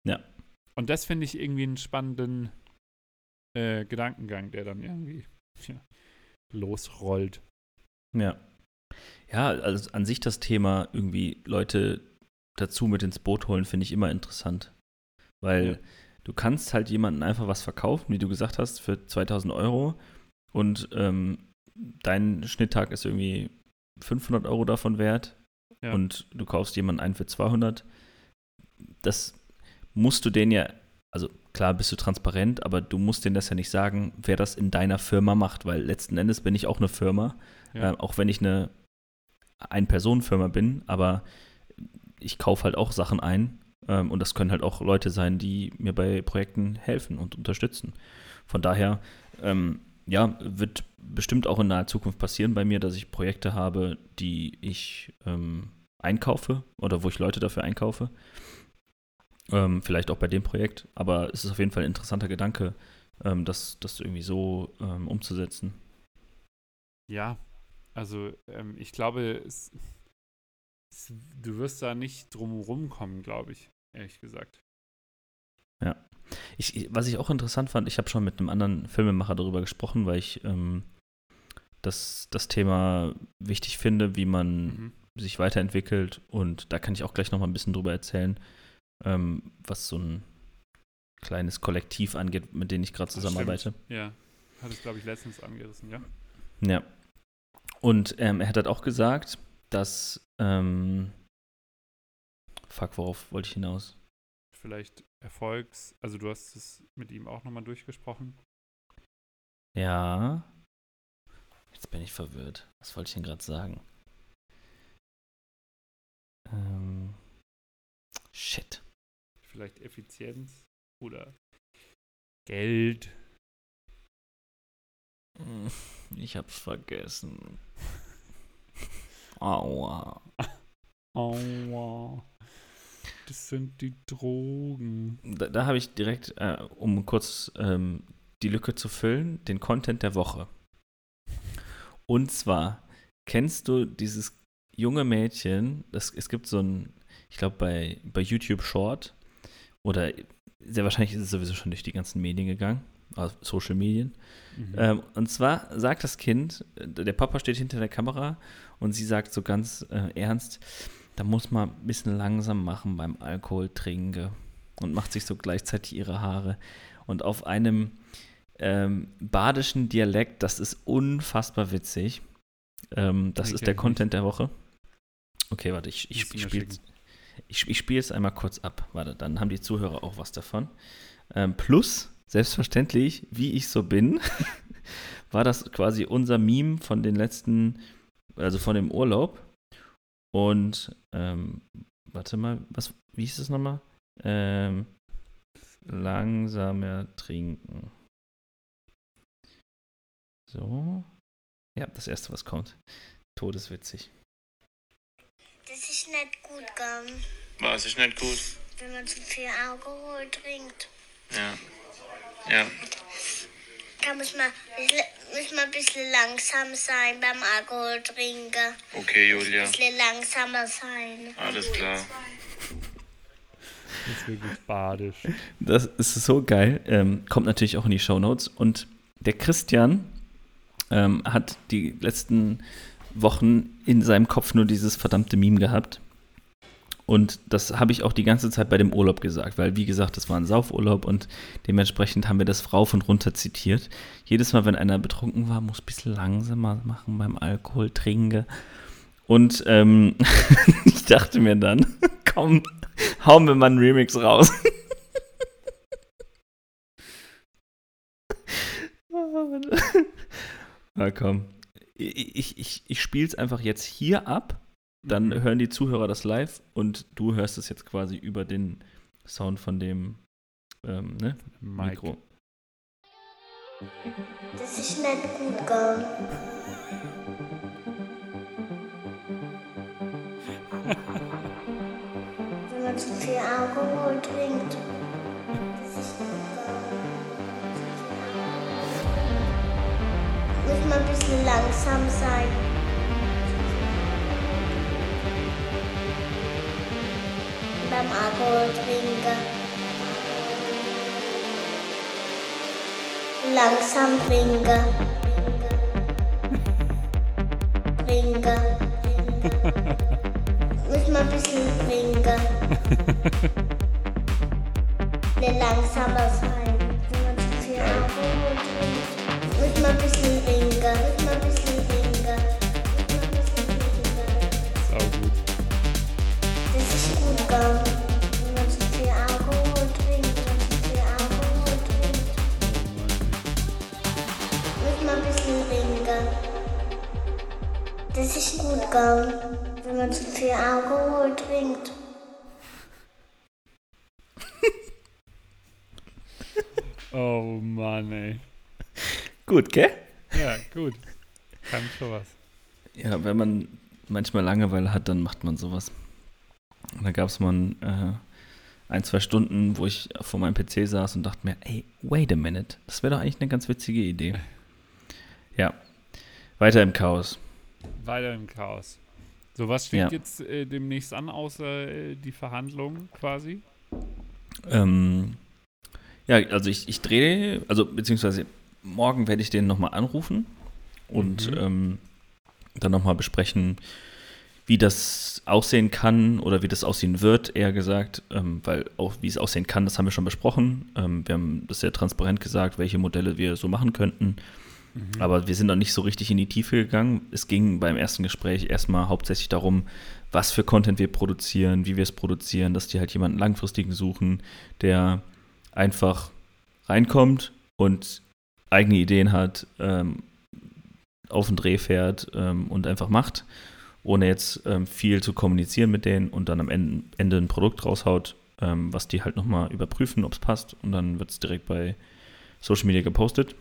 Ja. Und das finde ich irgendwie einen spannenden äh, Gedankengang, der dann irgendwie ja, losrollt. Ja. Ja, also an sich das Thema irgendwie Leute dazu mit ins Boot holen, finde ich immer interessant. Weil ja. du kannst halt jemanden einfach was verkaufen, wie du gesagt hast, für 2000 Euro und ähm, dein Schnitttag ist irgendwie 500 Euro davon wert ja. und du kaufst jemanden ein für 200. Das musst du den ja, also klar bist du transparent, aber du musst denen das ja nicht sagen, wer das in deiner Firma macht, weil letzten Endes bin ich auch eine Firma, ja. äh, auch wenn ich eine Ein-Personen-Firma bin, aber ich kaufe halt auch Sachen ein ähm, und das können halt auch Leute sein, die mir bei Projekten helfen und unterstützen. Von daher, ähm, ja, wird bestimmt auch in naher Zukunft passieren bei mir, dass ich Projekte habe, die ich ähm, einkaufe oder wo ich Leute dafür einkaufe. Ähm, vielleicht auch bei dem Projekt, aber es ist auf jeden Fall ein interessanter Gedanke, ähm, das, das irgendwie so ähm, umzusetzen. Ja, also ähm, ich glaube, es, es, du wirst da nicht drum rumkommen, glaube ich, ehrlich gesagt. Ja. Ich, was ich auch interessant fand, ich habe schon mit einem anderen Filmemacher darüber gesprochen, weil ich ähm, das, das Thema wichtig finde, wie man mhm. sich weiterentwickelt. Und da kann ich auch gleich noch mal ein bisschen drüber erzählen, ähm, was so ein kleines Kollektiv angeht, mit dem ich gerade zusammenarbeite. Ja, hat es, glaube ich, letztens angerissen, ja. Ja. Und ähm, er hat halt auch gesagt, dass ähm, Fuck, worauf wollte ich hinaus? Vielleicht Erfolgs, also du hast es mit ihm auch nochmal durchgesprochen. Ja. Jetzt bin ich verwirrt. Was wollte ich denn gerade sagen? Ähm, shit. Vielleicht Effizienz oder Geld. Ich hab's vergessen. Aua. [laughs] Aua. Das sind die Drogen. Da, da habe ich direkt, äh, um kurz ähm, die Lücke zu füllen, den Content der Woche. Und zwar, kennst du dieses junge Mädchen, das, es gibt so ein, ich glaube bei, bei YouTube Short, oder sehr wahrscheinlich ist es sowieso schon durch die ganzen Medien gegangen, also Social Medien. Mhm. Ähm, und zwar sagt das Kind, der Papa steht hinter der Kamera und sie sagt so ganz äh, ernst, da muss man ein bisschen langsam machen beim Alkohol trinken und macht sich so gleichzeitig ihre Haare. Und auf einem ähm, badischen Dialekt, das ist unfassbar witzig. Ähm, das okay, ist der Content der Woche. Okay, warte, ich, ich, ich spiele ich, ich es einmal kurz ab. Warte, dann haben die Zuhörer auch was davon. Ähm, plus, selbstverständlich, wie ich so bin, [laughs] war das quasi unser Meme von den letzten, also von dem Urlaub. Und ähm, warte mal, was, wie hieß es nochmal? Ähm, langsamer trinken. So. Ja, das erste, was kommt. Todeswitzig. Das ist nicht gut, gell? Was ist nicht gut? Wenn man zu viel Alkohol trinkt. Ja. Ja. Da muss man, muss man ein bisschen langsam sein beim Alkohol trinken. Okay, Julia. Ein bisschen langsamer sein. Alles klar. Das ist wirklich badisch. Das ist so geil. Ähm, kommt natürlich auch in die Shownotes. Und der Christian ähm, hat die letzten Wochen in seinem Kopf nur dieses verdammte Meme gehabt. Und das habe ich auch die ganze Zeit bei dem Urlaub gesagt, weil wie gesagt, das war ein Saufurlaub und dementsprechend haben wir das rauf und runter zitiert. Jedes Mal, wenn einer betrunken war, muss ein bisschen langsamer machen beim Alkohol trinken. Und ähm, [laughs] ich dachte mir dann, [laughs] komm, hauen wir mal einen Remix raus. [laughs] Na komm. Ich, ich, ich spiele es einfach jetzt hier ab dann mhm. hören die Zuhörer das live und du hörst es jetzt quasi über den Sound von dem ähm, ne? Mikro. Das ist nicht gut gegangen. Wenn man zu viel Alkohol trinkt. Das ist nicht gegangen. Muss man ein bisschen langsam sein. Beim Alkohol trinken. langsam trinken. Trinken. Muss mal ein bisschen trinken. Ne, langsamer sein. Wenn man zu viel Alkohol trinkt. Muss mal ein bisschen trinken. Muss mal ein bisschen gut, gell? Wenn man zu viel Alkohol trinkt. Oh Mann, ey. Gut, gell? Ja, gut. Kann schon was. Ja, wenn man manchmal Langeweile hat, dann macht man sowas. Und da gab es mal ein, äh, ein, zwei Stunden, wo ich vor meinem PC saß und dachte mir, ey, wait a minute, das wäre doch eigentlich eine ganz witzige Idee. Ja, weiter im Chaos. Weiter im Chaos. So, was steht Ja. jetzt äh, demnächst an, außer äh, die Verhandlungen quasi? Ähm, ja, also ich, ich drehe, also beziehungsweise morgen werde ich den nochmal anrufen und Mhm. ähm, dann nochmal besprechen, wie das aussehen kann oder wie das aussehen wird, eher gesagt, ähm, weil auch wie es aussehen kann, das haben wir schon besprochen. Ähm, wir haben das sehr transparent gesagt, welche Modelle wir so machen könnten. Mhm. Aber wir sind noch nicht so richtig in die Tiefe gegangen. Es ging beim ersten Gespräch erstmal hauptsächlich darum, was für Content wir produzieren, wie wir es produzieren, dass die halt jemanden langfristigen suchen, der einfach reinkommt und eigene Ideen hat, ähm, auf den Dreh fährt ähm, und einfach macht, ohne jetzt ähm, viel zu kommunizieren mit denen und dann am Ende, Ende ein Produkt raushaut, ähm, was die halt nochmal überprüfen, ob es passt und dann wird es direkt bei Social Media gepostet.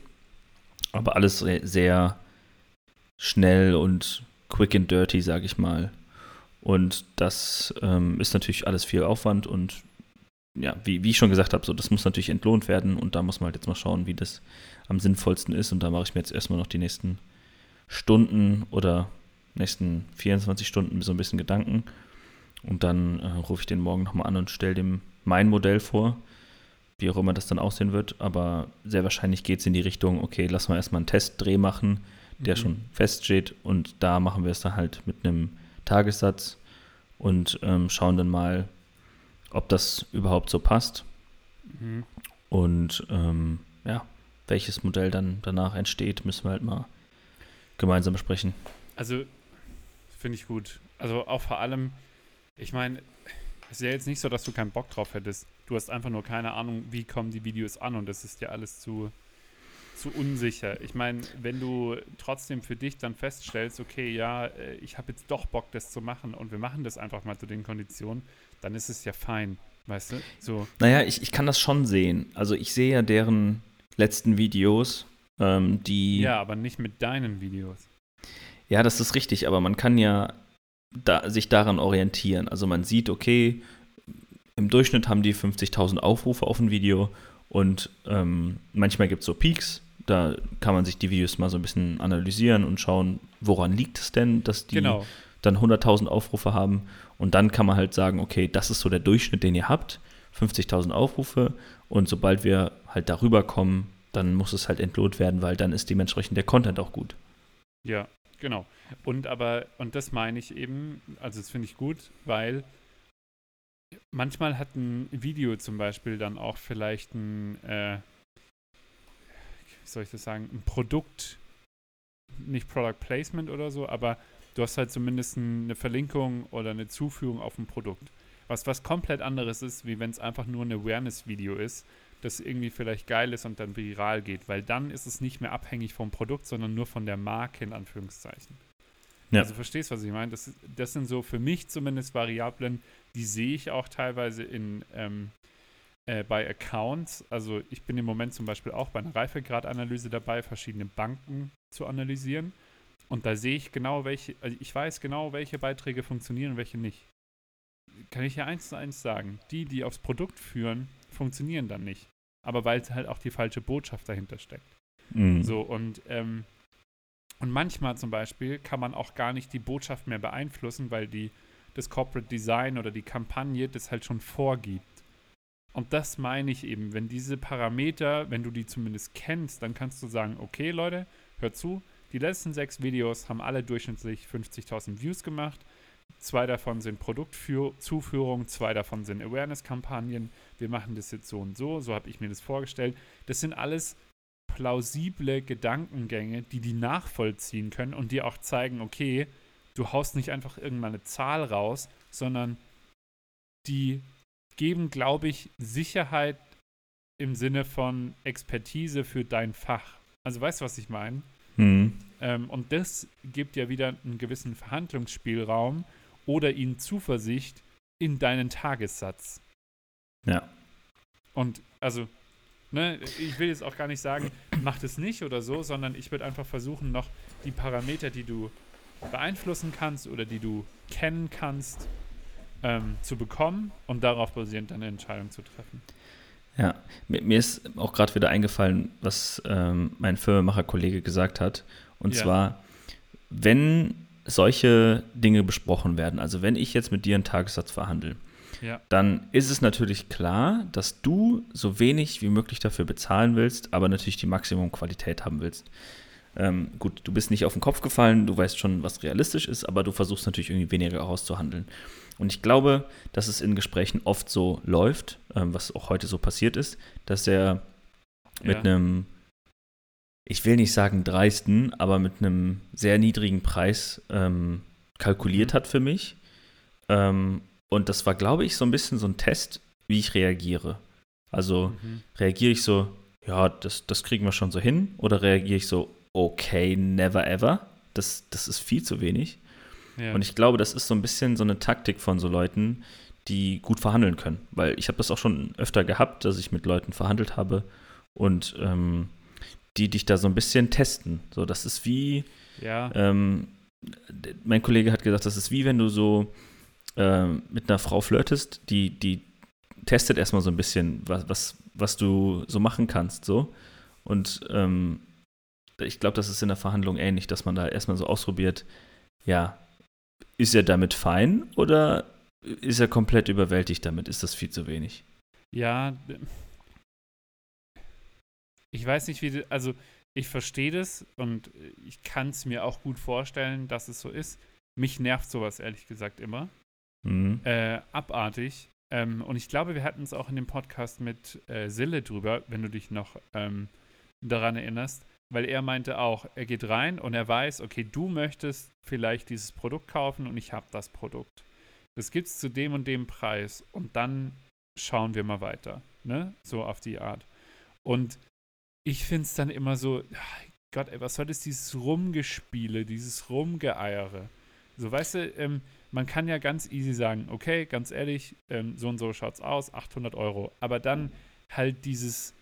Aber alles sehr, schnell und quick and dirty, sage ich mal. Und das ähm, ist natürlich alles viel Aufwand und ja, wie, wie ich schon gesagt habe, so, das muss natürlich entlohnt werden und da muss man halt jetzt mal schauen, wie das am sinnvollsten ist. Und da mache ich mir jetzt erstmal noch die nächsten Stunden oder nächsten 24 Stunden so ein bisschen Gedanken. Und dann äh, rufe ich den morgen nochmal an und stelle dem mein Modell vor, wie auch immer das dann aussehen wird. Aber sehr wahrscheinlich geht es in die Richtung, okay, lass mal erstmal einen Testdreh machen, der Mhm. schon feststeht. Und da machen wir es dann halt mit einem Tagessatz und ähm, schauen dann mal, ob das überhaupt so passt. Mhm. Und ähm, ja, welches Modell dann danach entsteht, müssen wir halt mal gemeinsam besprechen. Also, finde ich gut. Also auch vor allem, ich meine, es ist ja jetzt nicht so, dass du keinen Bock drauf hättest. Du hast einfach nur keine Ahnung, wie kommen die Videos an und das ist dir alles zu, zu unsicher. Ich meine, wenn du trotzdem für dich dann feststellst, okay, ja, äh, ich habe jetzt doch Bock, das zu machen und wir machen das einfach mal zu den Konditionen, dann ist es ja fein. Weißt du? So, Naja, ich, ich kann das schon sehen. Also ich sehe ja deren letzten Videos, ähm, die. ja, aber nicht mit deinen Videos. Ja, das ist richtig, aber man kann ja da, sich daran orientieren. Also man sieht, okay, im Durchschnitt haben die 50.000 Aufrufe auf ein Video und ähm, manchmal gibt es so Peaks. Da kann man sich die Videos mal so ein bisschen analysieren und schauen, woran liegt es denn, dass die Genau. dann 100.000 Aufrufe haben. Und dann kann man halt sagen, okay, das ist so der Durchschnitt, den ihr habt. 50.000 Aufrufe. Und sobald wir halt darüber kommen, dann muss es halt entlohnt werden, weil dann ist dementsprechend der Content auch gut. Ja, genau. Und aber, und das meine ich eben, also das finde ich gut, weil manchmal hat ein Video zum Beispiel dann auch vielleicht ein, äh, wie soll ich das sagen, ein Produkt, nicht Product Placement oder so, aber du hast halt zumindest eine Verlinkung oder eine Zuführung auf ein Produkt. Was was komplett anderes ist, wie wenn es einfach nur ein Awareness-Video ist, das irgendwie vielleicht geil ist und dann viral geht, weil dann ist es nicht mehr abhängig vom Produkt, sondern nur von der Marke in Anführungszeichen. Ja. Also verstehst, was ich meine? Das, das sind so für mich zumindest Variablen, die sehe ich auch teilweise in ähm, äh, bei Accounts. Also ich bin im Moment zum Beispiel auch bei einer Reifegradanalyse dabei, verschiedene Banken zu analysieren. Und da sehe ich genau, welche, also ich weiß genau, welche Beiträge funktionieren und welche nicht. Kann ich ja eins zu eins sagen. Die, die aufs Produkt führen, funktionieren dann nicht. Aber weil halt auch die falsche Botschaft dahinter steckt. Mhm. So, und, ähm, und manchmal zum Beispiel kann man auch gar nicht die Botschaft mehr beeinflussen, weil die, das Corporate Design oder die Kampagne das halt schon vorgibt. Und das meine ich eben, wenn diese Parameter, wenn du die zumindest kennst, dann kannst du sagen, okay Leute, hört zu, die letzten sechs Videos haben alle durchschnittlich 50.000 Views gemacht. Zwei davon sind Produktzuführung, zwei davon sind Awareness-Kampagnen. Wir machen das jetzt so und so, so habe ich mir das vorgestellt. Das sind alles plausible Gedankengänge, die die nachvollziehen können und die auch zeigen, okay, du haust nicht einfach irgendwann eine Zahl raus, sondern die geben, glaube ich, Sicherheit im Sinne von Expertise für dein Fach. Also weißt du, was ich meine? Mhm. Ähm, und das gibt ja wieder einen gewissen Verhandlungsspielraum oder ihnen Zuversicht in deinen Tagessatz. Ja. Und also, ne, ich will jetzt auch gar nicht sagen, mach das nicht oder so, sondern ich würde einfach versuchen, noch die Parameter, die du beeinflussen kannst oder die du kennen kannst, ähm, zu bekommen und darauf basierend eine Entscheidung zu treffen. Ja, mir, mir ist auch gerade wieder eingefallen, was ähm, mein Firmenmacher-Kollege gesagt hat. Und Ja. zwar, wenn solche Dinge besprochen werden, also wenn ich jetzt mit dir einen Tagessatz verhandle, Ja. dann ist es natürlich klar, dass du so wenig wie möglich dafür bezahlen willst, aber natürlich die Maximumqualität haben willst. Ähm, gut, du bist nicht auf den Kopf gefallen, du weißt schon, was realistisch ist, aber du versuchst natürlich irgendwie weniger auszuhandeln. Und ich glaube, dass es in Gesprächen oft so läuft, ähm, was auch heute so passiert ist, dass er mit Ja. einem, ich will nicht sagen dreisten, aber mit einem sehr niedrigen Preis ähm, kalkuliert Mhm. hat für mich. Ähm, und das war, glaube ich, so ein bisschen so ein Test, wie ich reagiere. Also Mhm. reagiere ich so, ja, das, das kriegen wir schon so hin, oder reagiere ich so, okay, never ever, das, das ist viel zu wenig. Ja. Und ich glaube, das ist so ein bisschen so eine Taktik von so Leuten, die gut verhandeln können. Weil ich habe das auch schon öfter gehabt, dass ich mit Leuten verhandelt habe und ähm, die dich da so ein bisschen testen. So, das ist wie, ja. ähm, mein Kollege hat gesagt, das ist wie wenn du so ähm, mit einer Frau flirtest, die, die testet erstmal so ein bisschen, was, was, was du so machen kannst, so. Und ähm, ich glaube, das ist in der Verhandlung ähnlich, dass man da erstmal so ausprobiert, ja, ist er damit fein oder ist er komplett überwältigt damit? Ist das viel zu wenig? Ja, ich weiß nicht, wie, du- also ich verstehe das und ich kann es mir auch gut vorstellen, dass es so ist. Mich nervt sowas ehrlich gesagt immer. Mhm. Äh, abartig. Ähm, und ich glaube, wir hatten es auch in dem Podcast mit äh, Sille drüber, wenn du dich noch ähm, daran erinnerst, weil er meinte auch, er geht rein und er weiß, okay, du möchtest vielleicht dieses Produkt kaufen und ich habe das Produkt. Das gibt es zu dem und dem Preis und dann schauen wir mal weiter. Ne? So auf die Art. Und ich finde es dann immer so, Gott, ey, was soll das, dieses Rumgespiele, dieses Rumgeeiere? So, weißt du, ähm, man kann ja ganz easy sagen, okay, ganz ehrlich, ähm, so und so schaut's aus, 800 Euro. Aber dann halt dieses,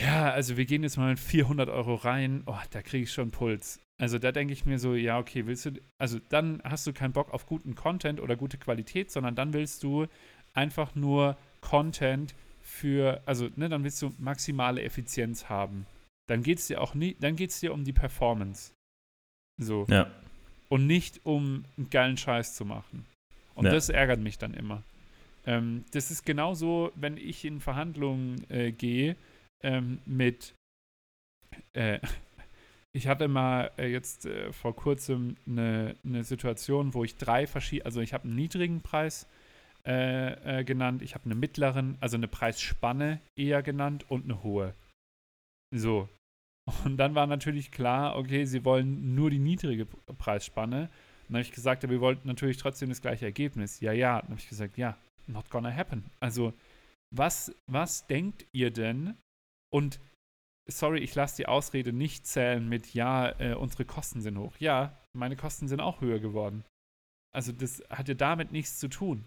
ja, also wir gehen jetzt mal mit 400 Euro rein, oh, da kriege ich schon Puls. Also da denke ich mir so, ja, okay, willst du, also dann hast du keinen Bock auf guten Content oder gute Qualität, sondern dann willst du einfach nur Content für, also, ne, dann willst du maximale Effizienz haben. Dann geht es dir auch nie, dann geht es dir um die Performance. So Ja. und nicht um einen geilen Scheiß zu machen. Und Ja. das ärgert mich dann immer. Ähm, das ist genauso, wenn ich in Verhandlungen äh, gehe ähm, mit. Äh, [laughs] ich hatte mal äh, jetzt äh, vor kurzem eine, eine Situation, wo ich drei verschiedene, also ich habe einen niedrigen Preis äh, äh, genannt, ich habe einen mittleren, also eine Preisspanne eher genannt und eine hohe. So. Und dann war natürlich klar, okay, sie wollen nur die niedrige Preisspanne. Dann habe ich gesagt, aber wir wollten natürlich trotzdem das gleiche Ergebnis. Ja, ja. Dann habe ich gesagt, ja, not gonna happen. Also, was, was denkt ihr denn? Und sorry, ich lasse die Ausrede nicht zählen mit, ja, äh, unsere Kosten sind hoch. Ja, meine Kosten sind auch höher geworden. Also, das hat ja damit nichts zu tun.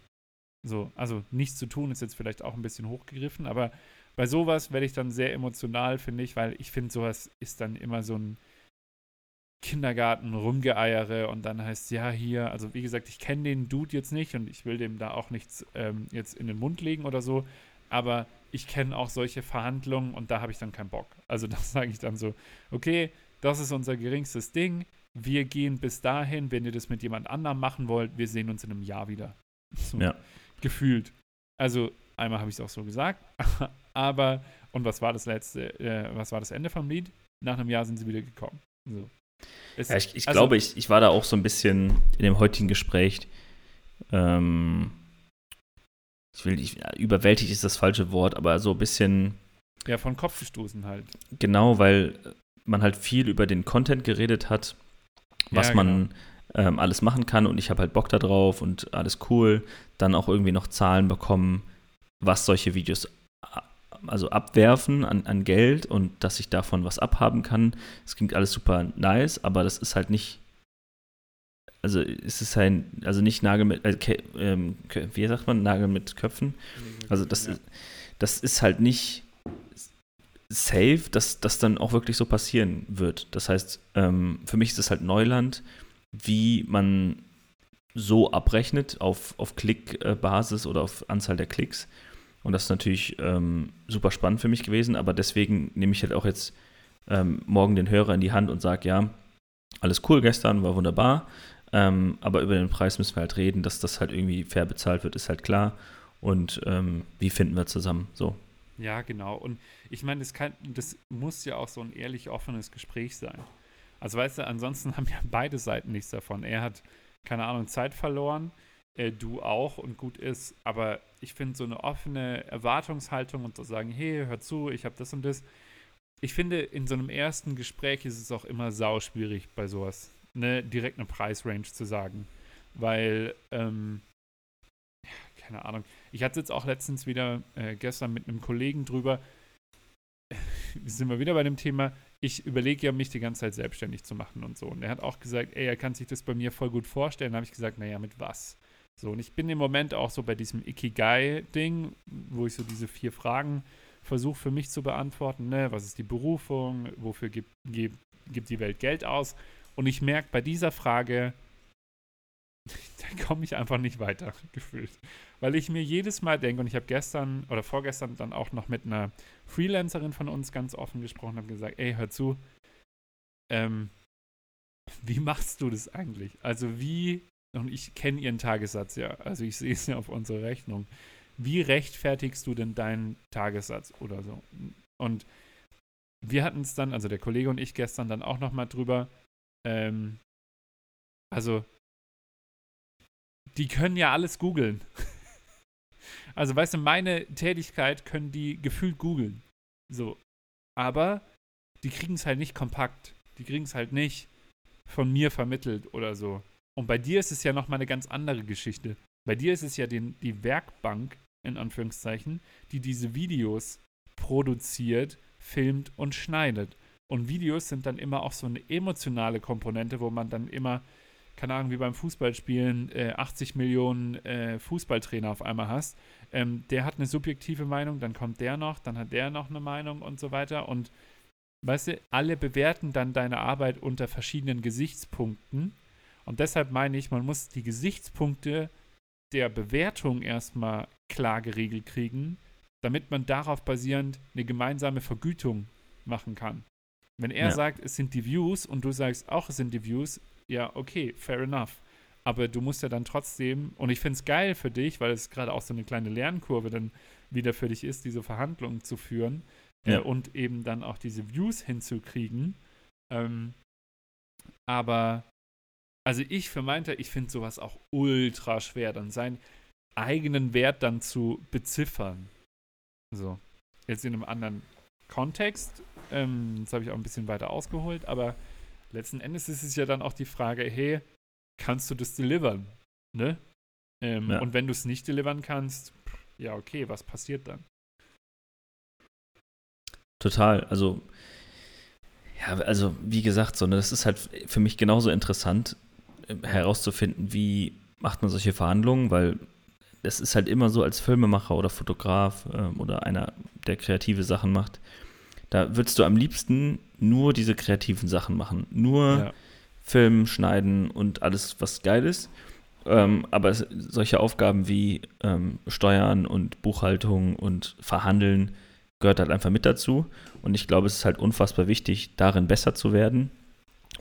So, also nichts zu tun ist jetzt vielleicht auch ein bisschen hochgegriffen, aber bei sowas werde ich dann sehr emotional, finde ich, weil ich finde, sowas ist dann immer so ein Kindergarten rumgeeiere und dann heißt ja hier, also wie gesagt, ich kenne den Dude jetzt nicht und ich will dem da auch nichts ähm, jetzt in den Mund legen oder so, aber ich kenne auch solche Verhandlungen und da habe ich dann keinen Bock. Also [laughs] da sage ich dann so, okay, das ist unser geringstes Ding, wir gehen bis dahin, wenn ihr das mit jemand anderem machen wollt, wir sehen uns in einem Jahr wieder. [laughs] So, Ja. Gefühlt. Also einmal habe ich es auch so gesagt. [laughs] Aber, und was war das letzte, äh, was war das Ende vom Lied? Nach einem Jahr sind sie wieder gekommen. So. Es, Ja, ich ich also- glaube, ich, ich war da auch so ein bisschen in dem heutigen Gespräch. Ähm, ich will nicht, überwältigt ist das falsche Wort, aber so ein bisschen Ja, von Kopf gestoßen halt. genau, weil man halt viel über den Content geredet hat, was Ja, man ähm, alles machen kann und ich habe halt Bock da drauf und alles cool. Dann auch irgendwie noch Zahlen bekommen, was solche Videos also abwerfen an, an Geld und dass ich davon was abhaben kann. Das klingt alles super nice, aber das ist halt nicht, also es ist halt, also nicht Nagel mit, äh, ähm, wie sagt man, Nagel mit Köpfen. Also das, ja. ist, das ist halt nicht safe, dass das dann auch wirklich so passieren wird. Das heißt, ähm, für mich ist es halt Neuland, wie man so abrechnet auf, auf Klickbasis oder auf Anzahl der Klicks. Und das ist natürlich ähm, super spannend für mich gewesen, aber deswegen nehme ich halt auch jetzt ähm, morgen den Hörer in die Hand und sage, ja, alles cool gestern, war wunderbar, ähm, aber über den Preis müssen wir halt reden, dass das halt irgendwie fair bezahlt wird, ist halt klar. Und ähm, wie finden wir zusammen? So. Ja, genau. Und ich meine, das, kann, das muss ja auch so ein ehrlich offenes Gespräch sein. Also weißt du, ansonsten [laughs] haben ja beide Seiten nichts davon. Er hat, keine Ahnung, Zeit verloren, äh, du auch und gut ist. Aber ich finde so eine offene Erwartungshaltung und zu sagen, hey, hör zu, ich habe das und das. Ich finde, in so einem ersten Gespräch ist es auch immer sauschwierig bei sowas, ne, direkt eine Preisrange zu sagen. Weil, ähm, keine Ahnung. Ich hatte jetzt auch letztens wieder äh, gestern mit einem Kollegen drüber, [laughs] sind wir wieder bei dem Thema, ich überlege ja, mich die ganze Zeit selbstständig zu machen und so. Und er hat auch gesagt, ey, er kann sich das bei mir voll gut vorstellen. Da habe ich gesagt, naja, mit was? So, und ich bin im Moment auch so bei diesem Ikigai-Ding, wo ich so diese vier Fragen versuche für mich zu beantworten. Ne? Was ist die Berufung? Wofür gibt, gibt, gibt die Welt Geld aus? Und ich merke bei dieser Frage, [laughs] da komme ich einfach nicht weiter, [laughs] gefühlt. Weil ich mir jedes Mal denke, und ich habe gestern oder vorgestern dann auch noch mit einer Freelancerin von uns ganz offen gesprochen, habe gesagt, ey, hör zu, ähm, wie machst du das eigentlich? Also wie, und ich kenne ihren Tagessatz ja, also ich sehe es ja auf unserer Rechnung, wie rechtfertigst du denn deinen Tagessatz oder so? Und wir hatten es dann, also der Kollege und ich gestern dann auch noch mal drüber, ähm, also die können ja alles googeln. [laughs] Also, weißt du, meine Tätigkeit können die gefühlt googeln. So. Aber die kriegen es halt nicht kompakt. Die kriegen es halt nicht von mir vermittelt oder so. Und bei dir ist es ja nochmal eine ganz andere Geschichte. Bei dir ist es ja den, die Werkbank, in Anführungszeichen, die diese Videos produziert, filmt und schneidet. Und Videos sind dann immer auch so eine emotionale Komponente, wo man dann immer, keine Ahnung, wie beim Fußballspielen, äh, 80 Millionen äh, Fußballtrainer auf einmal hast. Ähm, der hat eine subjektive Meinung, dann kommt der noch, dann hat der noch eine Meinung und so weiter. Und weißt du, alle bewerten dann deine Arbeit unter verschiedenen Gesichtspunkten. Und deshalb meine ich, man muss die Gesichtspunkte der Bewertung erstmal klar geregelt kriegen, damit man darauf basierend eine gemeinsame Vergütung machen kann. Wenn er Ja. sagt, es sind die Views und du sagst auch, es sind die Views, ja, okay, fair enough. Aber du musst ja dann trotzdem, und ich finde es geil für dich, weil es gerade auch so eine kleine Lernkurve dann wieder für dich ist, diese Verhandlungen zu führen äh, Ja. und eben dann auch diese Views hinzukriegen. Ähm, aber, also ich für meinte, ich finde sowas auch ultra schwer, dann seinen eigenen Wert dann zu beziffern. So, jetzt in einem anderen Kontext. Ähm, jetzt habe ich auch ein bisschen weiter ausgeholt, aber letzten Endes ist es ja dann auch die Frage, hey, kannst du das delivern? Ne? Ähm, Ja. Und wenn du es nicht delivern kannst, ja, okay, was passiert dann? Total. Also, ja, also wie gesagt, so, ne, das ist halt für mich genauso interessant, äh, herauszufinden, wie macht man solche Verhandlungen, weil es ist halt immer so als Filmemacher oder Fotograf ähm, oder einer, der kreative Sachen macht, da würdest du am liebsten nur diese kreativen Sachen machen. Nur Ja. Filmen, Schneiden und alles, was geil ist. Ähm, aber es, solche Aufgaben wie ähm, Steuern und Buchhaltung und Verhandeln gehört halt einfach mit dazu. Und ich glaube, es ist halt unfassbar wichtig, darin besser zu werden.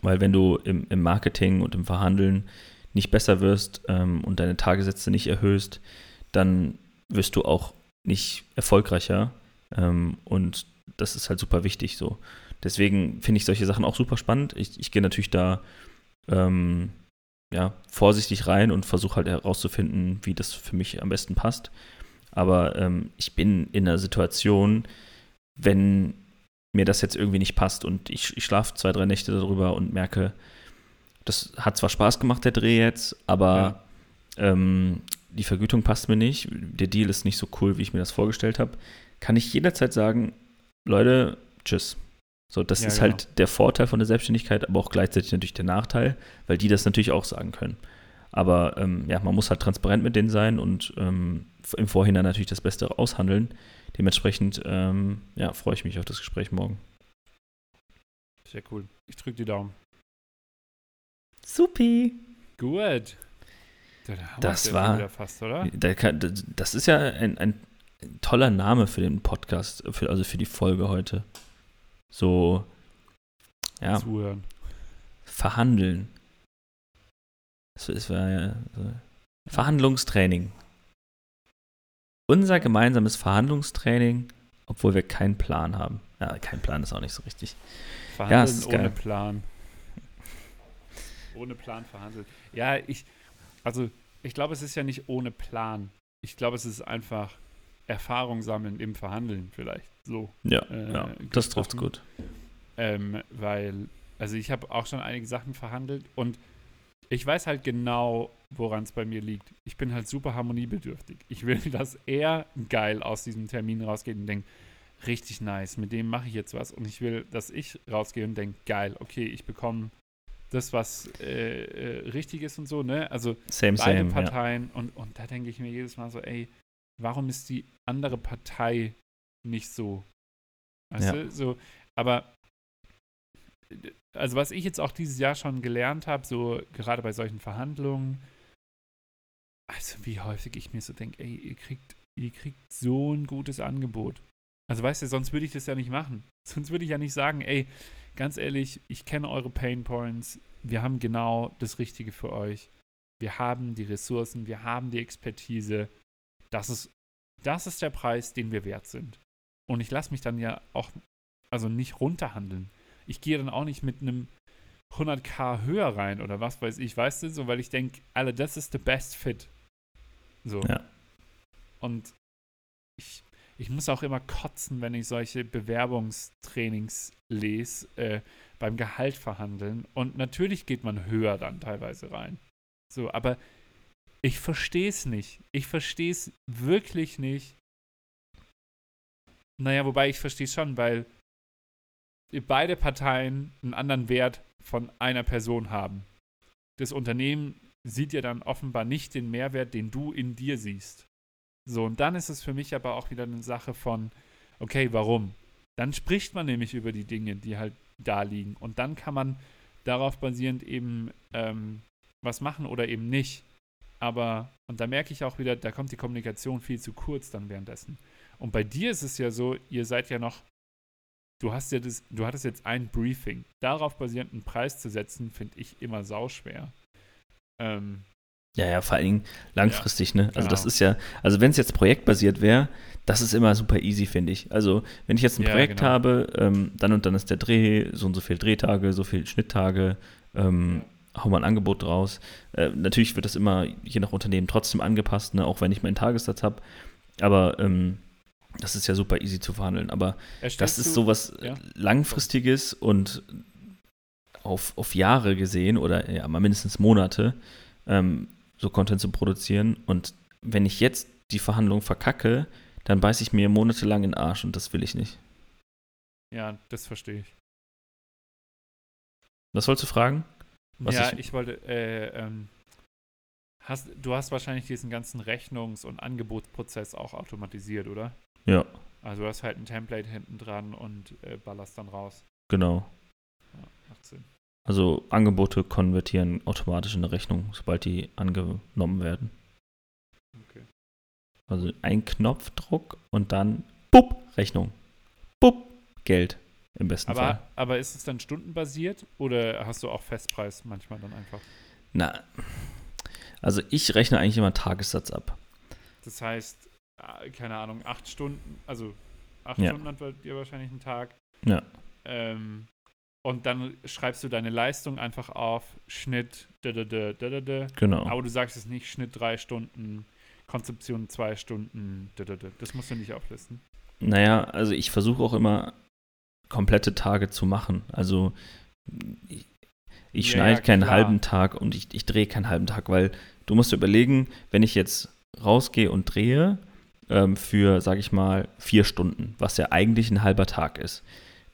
Weil wenn du im, im Marketing und im Verhandeln nicht besser wirst ähm, und deine Tagessätze nicht erhöhst, dann wirst du auch nicht erfolgreicher. Ähm, und das ist halt super wichtig so. Deswegen finde ich solche Sachen auch super spannend. Ich, ich gehe natürlich da ähm, ja, vorsichtig rein und versuche halt herauszufinden, wie das für mich am besten passt. Aber ähm, ich bin in einer Situation, wenn mir das jetzt irgendwie nicht passt und ich, ich schlafe zwei, drei Nächte darüber und merke, das hat zwar Spaß gemacht, der Dreh jetzt, aber ja. ähm, die Vergütung passt mir nicht, der Deal ist nicht so cool, wie ich mir das vorgestellt habe, kann ich jederzeit sagen, Leute, tschüss. So, das ja, ist genau. halt der Vorteil von der Selbstständigkeit, aber auch gleichzeitig natürlich der Nachteil, weil die das natürlich auch sagen können. Aber ähm, ja, man muss halt transparent mit denen sein und ähm, im Vorhinein natürlich das Beste aushandeln. Dementsprechend ähm, ja, freue ich mich auf das Gespräch morgen. Sehr cool. Ich drücke die Daumen. Supi. Gut. Da das war. Fast, das ist ja ein, ein, toller Name für den Podcast, für, also für die Folge heute. So. Ja. Zuhören. Verhandeln. Das war ja. So. Verhandlungstraining. Unser gemeinsames Verhandlungstraining, obwohl wir keinen Plan haben. Ja, kein Plan ist auch nicht so richtig. Verhandeln ja, ist ohne geil. Plan. Ohne Plan verhandeln. Ja, ich, also ich glaube, es ist ja nicht ohne Plan. Ich glaube, es ist einfach Erfahrung sammeln im Verhandeln vielleicht. So. Ja, äh, ja das trifft gut. Ähm, weil, also ich habe auch schon einige Sachen verhandelt und ich weiß halt genau, woran es bei mir liegt. Ich bin halt super harmoniebedürftig. Ich will, [laughs] dass er geil aus diesem Termin rausgeht und denkt, richtig nice, mit dem mache ich jetzt was. Und ich will, dass ich rausgehe und denke, geil, okay, ich bekomme das, was äh, äh, richtig ist und so, ne? Also same, beide same, Parteien ja. und, und da denke ich mir jedes Mal so, ey, warum ist die andere Partei nicht so? Weißt ja. du? So, aber also was ich jetzt auch dieses Jahr schon gelernt habe, so gerade bei solchen Verhandlungen, also wie häufig ich mir so denke, ey, ihr kriegt, ihr kriegt so ein gutes Angebot. Also weißt du, sonst würde ich das ja nicht machen. [laughs] Sonst würde ich ja nicht sagen, ey, ganz ehrlich, ich kenne eure Pain Points, wir haben genau das Richtige für euch. Wir haben die Ressourcen, wir haben die Expertise. Das ist, das ist der Preis, den wir wert sind. Und ich lasse mich dann ja auch, also nicht runterhandeln. Ich gehe dann auch nicht mit einem 100k höher rein oder was weiß ich, weißt du, so, weil ich denke, alle, das ist the best fit. So. Ja. Und ich, ich muss auch immer kotzen, wenn ich solche Bewerbungstrainings lese, äh, beim Gehalt verhandeln. Und natürlich geht man höher dann teilweise rein. So, aber ich verstehe es nicht. Ich verstehe es wirklich nicht. Naja, wobei ich verstehe es schon, weil beide Parteien einen anderen Wert von einer Person haben. Das Unternehmen sieht ja dann offenbar nicht den Mehrwert, den du in dir siehst. So, und dann ist es für mich aber auch wieder eine Sache von, okay, warum? Dann spricht man nämlich über die Dinge, die halt da liegen. Und dann kann man darauf basierend eben ähm, was machen oder eben nicht. Aber, und da merke ich auch wieder, da kommt die Kommunikation viel zu kurz dann währenddessen. Und bei dir ist es ja so, ihr seid ja noch du hast ja das, du hattest jetzt ein Briefing. Darauf basierend einen Preis zu setzen, finde ich immer sauschwer. Ähm, ja, ja, vor allen Dingen langfristig, ja, ne? Also genau. das ist ja, also wenn es jetzt projektbasiert wäre, das ist immer super easy, finde ich. Also wenn ich jetzt ein ja, Projekt genau. habe, ähm, dann und dann ist der Dreh, so und so viele Drehtage, so viele Schnitttage, ähm, hau mal ein Angebot draus. Äh, natürlich wird das immer je nach Unternehmen trotzdem angepasst, ne? auch wenn ich meinen Tagessatz habe. Aber ähm, das ist ja super easy zu verhandeln, aber das ist sowas ja? Langfristiges und auf, auf Jahre gesehen oder ja, mal mindestens Monate ähm, so Content zu produzieren. Und wenn ich jetzt die Verhandlung verkacke, dann beiße ich mir monatelang in den Arsch und das will ich nicht. Ja, das verstehe ich. Was wolltest du fragen? Was ja, ich, ich wollte, äh, ähm, hast, du hast wahrscheinlich diesen ganzen Rechnungs- und Angebotsprozess auch automatisiert, oder? Ja. Also du hast halt ein Template hinten dran und äh, ballerst dann raus. Genau. Ja, macht Sinn. Also Angebote konvertieren automatisch in eine Rechnung, sobald die angenommen werden. Okay. Also ein Knopfdruck und dann bupp, Rechnung. Bupp, Geld im besten aber, Fall. Aber ist es dann stundenbasiert oder hast du auch Festpreis manchmal dann einfach? Na, also ich rechne eigentlich immer Tagessatz ab. Das heißt, äh, keine Ahnung, acht Stunden, also acht Ja. Stunden hat bei dir wahrscheinlich ein Tag. Ja. Ähm, und dann schreibst du deine Leistung einfach auf, Schnitt, da, da, da, da, da, da. Genau. Aber du sagst es nicht, Schnitt drei Stunden, Konzeption zwei Stunden, da, da, da. das musst du nicht auflisten. Naja, also ich versuche auch immer komplette Tage zu machen. Also ich, ich schneide ja, keinen klar. halben Tag und ich, ich drehe keinen halben Tag, weil du musst dir überlegen, wenn ich jetzt rausgehe und drehe ähm, für, sag ich mal, vier Stunden, was ja eigentlich ein halber Tag ist,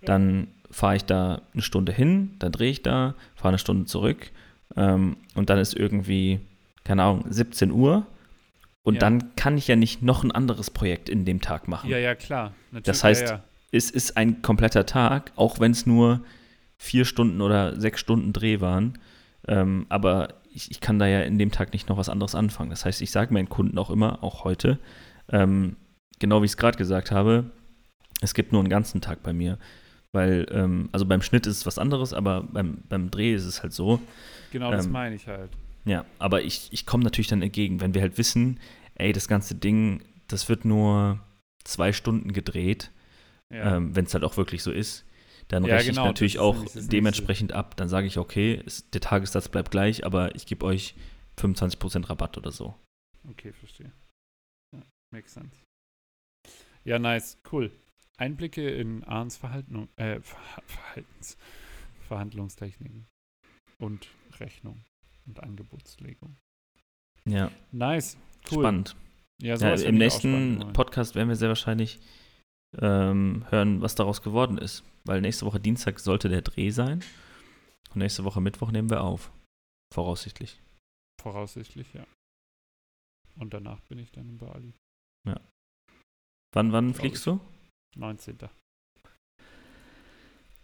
dann fahre ich da eine Stunde hin, dann drehe ich da, fahre eine Stunde zurück ähm, und dann ist irgendwie, keine Ahnung, 17 Uhr und Ja. dann kann ich ja nicht noch ein anderes Projekt in dem Tag machen Ja, ja, klar. Natürlich, Das heißt, ja. Es ist ein kompletter Tag, auch wenn es nur vier Stunden oder sechs Stunden Dreh waren. Ähm, aber ich, ich kann da ja in dem Tag nicht noch was anderes anfangen. Das heißt, ich sage meinen Kunden auch immer, auch heute, ähm, genau wie ich es gerade gesagt habe, es gibt nur einen ganzen Tag bei mir. Weil, ähm, also beim Schnitt ist es was anderes, aber beim, beim Dreh ist es halt so. genau das ähm, meine ich halt. Ja, aber ich, ich komme natürlich dann entgegen, wenn wir halt wissen, ey, das ganze Ding, das wird nur zwei Stunden gedreht, Ja. ähm, wenn es halt auch wirklich so ist, dann Ja, rechne genau, ich natürlich ist auch dementsprechend ab. Dann sage ich, okay, es, der Tagessatz bleibt gleich, aber ich gebe euch 25% Rabatt oder so. Okay, verstehe. Ja, makes sense. Ja, nice, cool. Einblicke in Arns Verhalten, äh, Ver Verhaltens, Verhandlungstechniken und Rechnung und Angebotslegung. Ja, Nice, cool. spannend. Ja, Ja, Im nächsten. Podcast werden wir sehr wahrscheinlich ähm, hören, was daraus geworden ist. Weil nächste Woche Dienstag sollte der Dreh sein. Und nächste Woche Mittwoch nehmen wir auf. Voraussichtlich. Voraussichtlich, ja. Und danach bin ich dann in Bali. Wann, wann Glaub fliegst du? 19.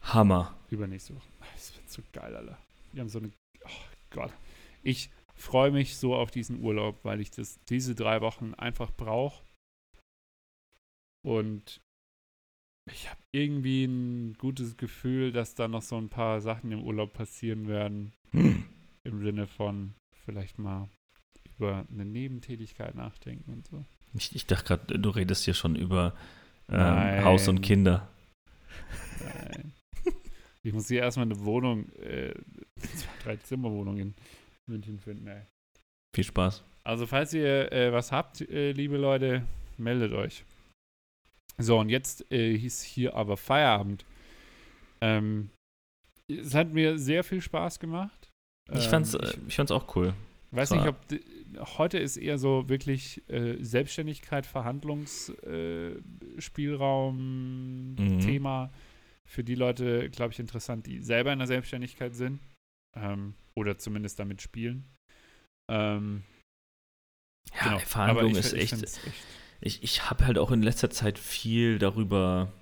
Hammer. Übernächste Woche. Das wird so geil, Alter. Wir haben so eine. Oh Gott. Ich freue mich so auf diesen Urlaub, weil ich das diese drei Wochen einfach brauche. Und ich habe irgendwie ein gutes Gefühl, dass da noch so ein paar Sachen im Urlaub passieren werden. Hm. Im Sinne von vielleicht mal über eine Nebentätigkeit nachdenken und so. Ich, ich dachte gerade, du redest hier schon über ähm. Haus und Kinder. Nein. Ich muss hier erstmal eine Wohnung, äh, zwei, drei Zimmerwohnung in München finden, ey. Viel Spaß. Also, falls ihr äh, was habt, äh, liebe Leute, meldet euch. So, und jetzt äh, hieß hier aber Feierabend. Ähm, es hat mir sehr viel Spaß gemacht. Ich Ähm, fand's, ich äh, ich fand's auch cool. weiß nicht, ob heute ist eher so wirklich äh, Selbstständigkeit, Verhandlungsspielraum, äh, Mhm. Thema für die Leute, glaube ich, interessant, die selber in der Selbstständigkeit sind ähm, oder zumindest damit spielen. Ähm, Ja, genau. Verhandlung ich- ist ich echt, echt Ich, ich habe halt auch in letzter Zeit viel darüber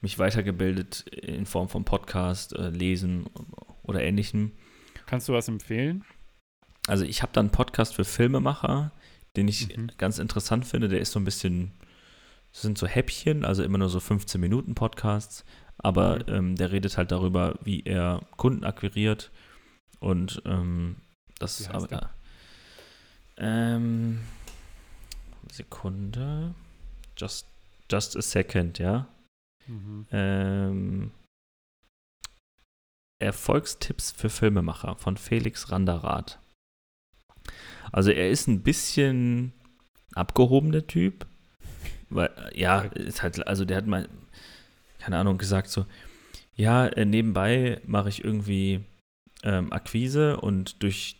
mich weitergebildet in Form von Podcast, äh, Lesen oder ähnlichem. Kannst du was empfehlen? Also ich habe da einen Podcast für Filmemacher, den ich Mhm. ganz interessant finde. Der ist so ein bisschen, das sind so Häppchen, also immer nur so 15 Minuten Podcasts, aber Mhm. ähm, der redet halt darüber, wie er Kunden akquiriert und ähm, das heißt aber, der? ähm, Sekunde, just just a second, ja. Mhm. Ähm, Erfolgstipps für Filmemacher von Felix Randerath. Also er ist ein bisschen abgehobener Typ. Weil, äh, ja, ist halt, also der hat mal, keine Ahnung, gesagt so, ja, äh, nebenbei mache ich irgendwie ähm, Akquise und durch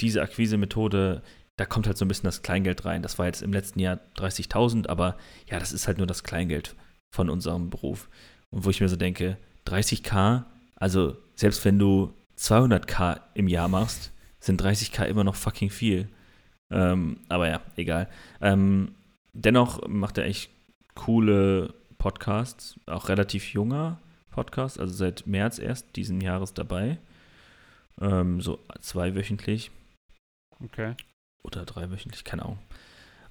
diese Akquise-Methode, da kommt halt so ein bisschen das Kleingeld rein. Das war jetzt im letzten Jahr 30.000, aber ja, das ist halt nur das Kleingeld von unserem Beruf. Und wo ich mir so denke, 30k, also selbst wenn du 200k im Jahr machst, sind 30k immer noch fucking viel. Ähm, aber ja, egal. Ähm, dennoch macht er echt coole Podcasts, auch relativ junger Podcast, also seit März erst diesen Jahres dabei. Ähm, so zweiwöchentlich Okay. Oder dreiwöchentlich, keine Ahnung.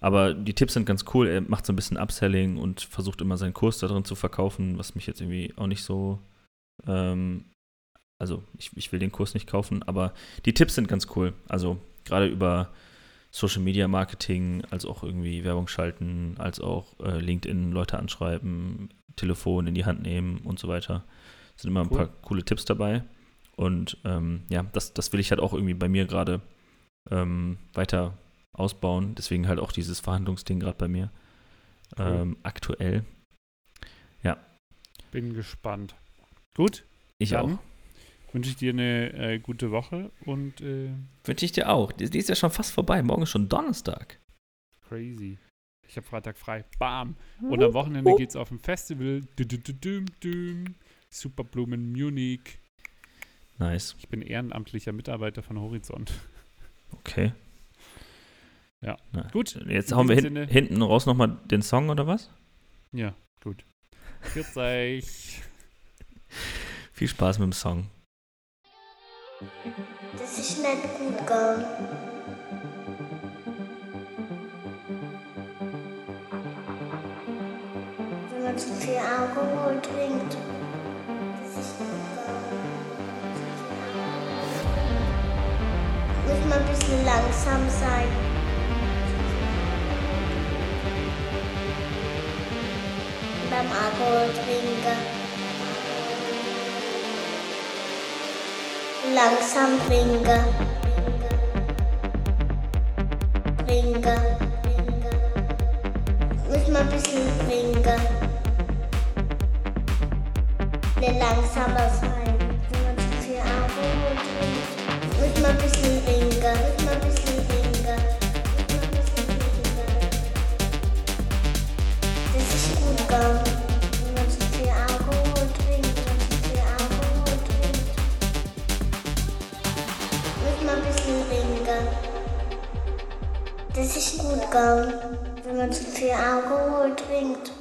Aber die Tipps sind ganz cool. Er macht so ein bisschen Upselling und versucht immer seinen Kurs da drin zu verkaufen, was mich jetzt irgendwie auch nicht so. Ähm, also, ich, ich will den Kurs nicht kaufen, aber die Tipps sind ganz cool. Also, gerade über Social Media Marketing, als auch irgendwie Werbung schalten, als auch äh, LinkedIn Leute anschreiben, Telefon in die Hand nehmen und so weiter. Sind immer ein Cool. paar coole Tipps dabei. Und ähm, ja, das, das will ich halt auch irgendwie bei mir gerade ähm, weiter ausbauen. Deswegen halt auch dieses Verhandlungsding gerade bei mir Cool. ähm, aktuell. Bin gespannt. Gut, Ich Dann auch. wünsche ich dir eine äh, gute Woche und äh, Wünsche ich dir auch. Die, die ist ja schon fast vorbei. Morgen ist schon Donnerstag. crazy. Ich habe Freitag frei. Bam. Und am Wochenende geht's auf ein Festival. Superblumen Munich. Nice. Ich bin ehrenamtlicher Mitarbeiter von Horizont. Okay. Ja. Na, Gut, Jetzt hauen wir hin, hinten raus nochmal den Song oder was? Ja, gut. Grüß euch. [laughs] Viel Spaß mit dem Song. Das ist nicht gut gegangen. Wenn man zu viel Alkohol trinkt. Muss man ein bisschen langsam sein. Beim Alkohol trinken. Langsam trinken. Trinken. Muss man ein bisschen trinken. Langsamer sein. Wenn man zu viel Alkohol trinkt. Muss man ein bisschen Das ist gut gegangen, wenn man zu viel Alkohol trinkt.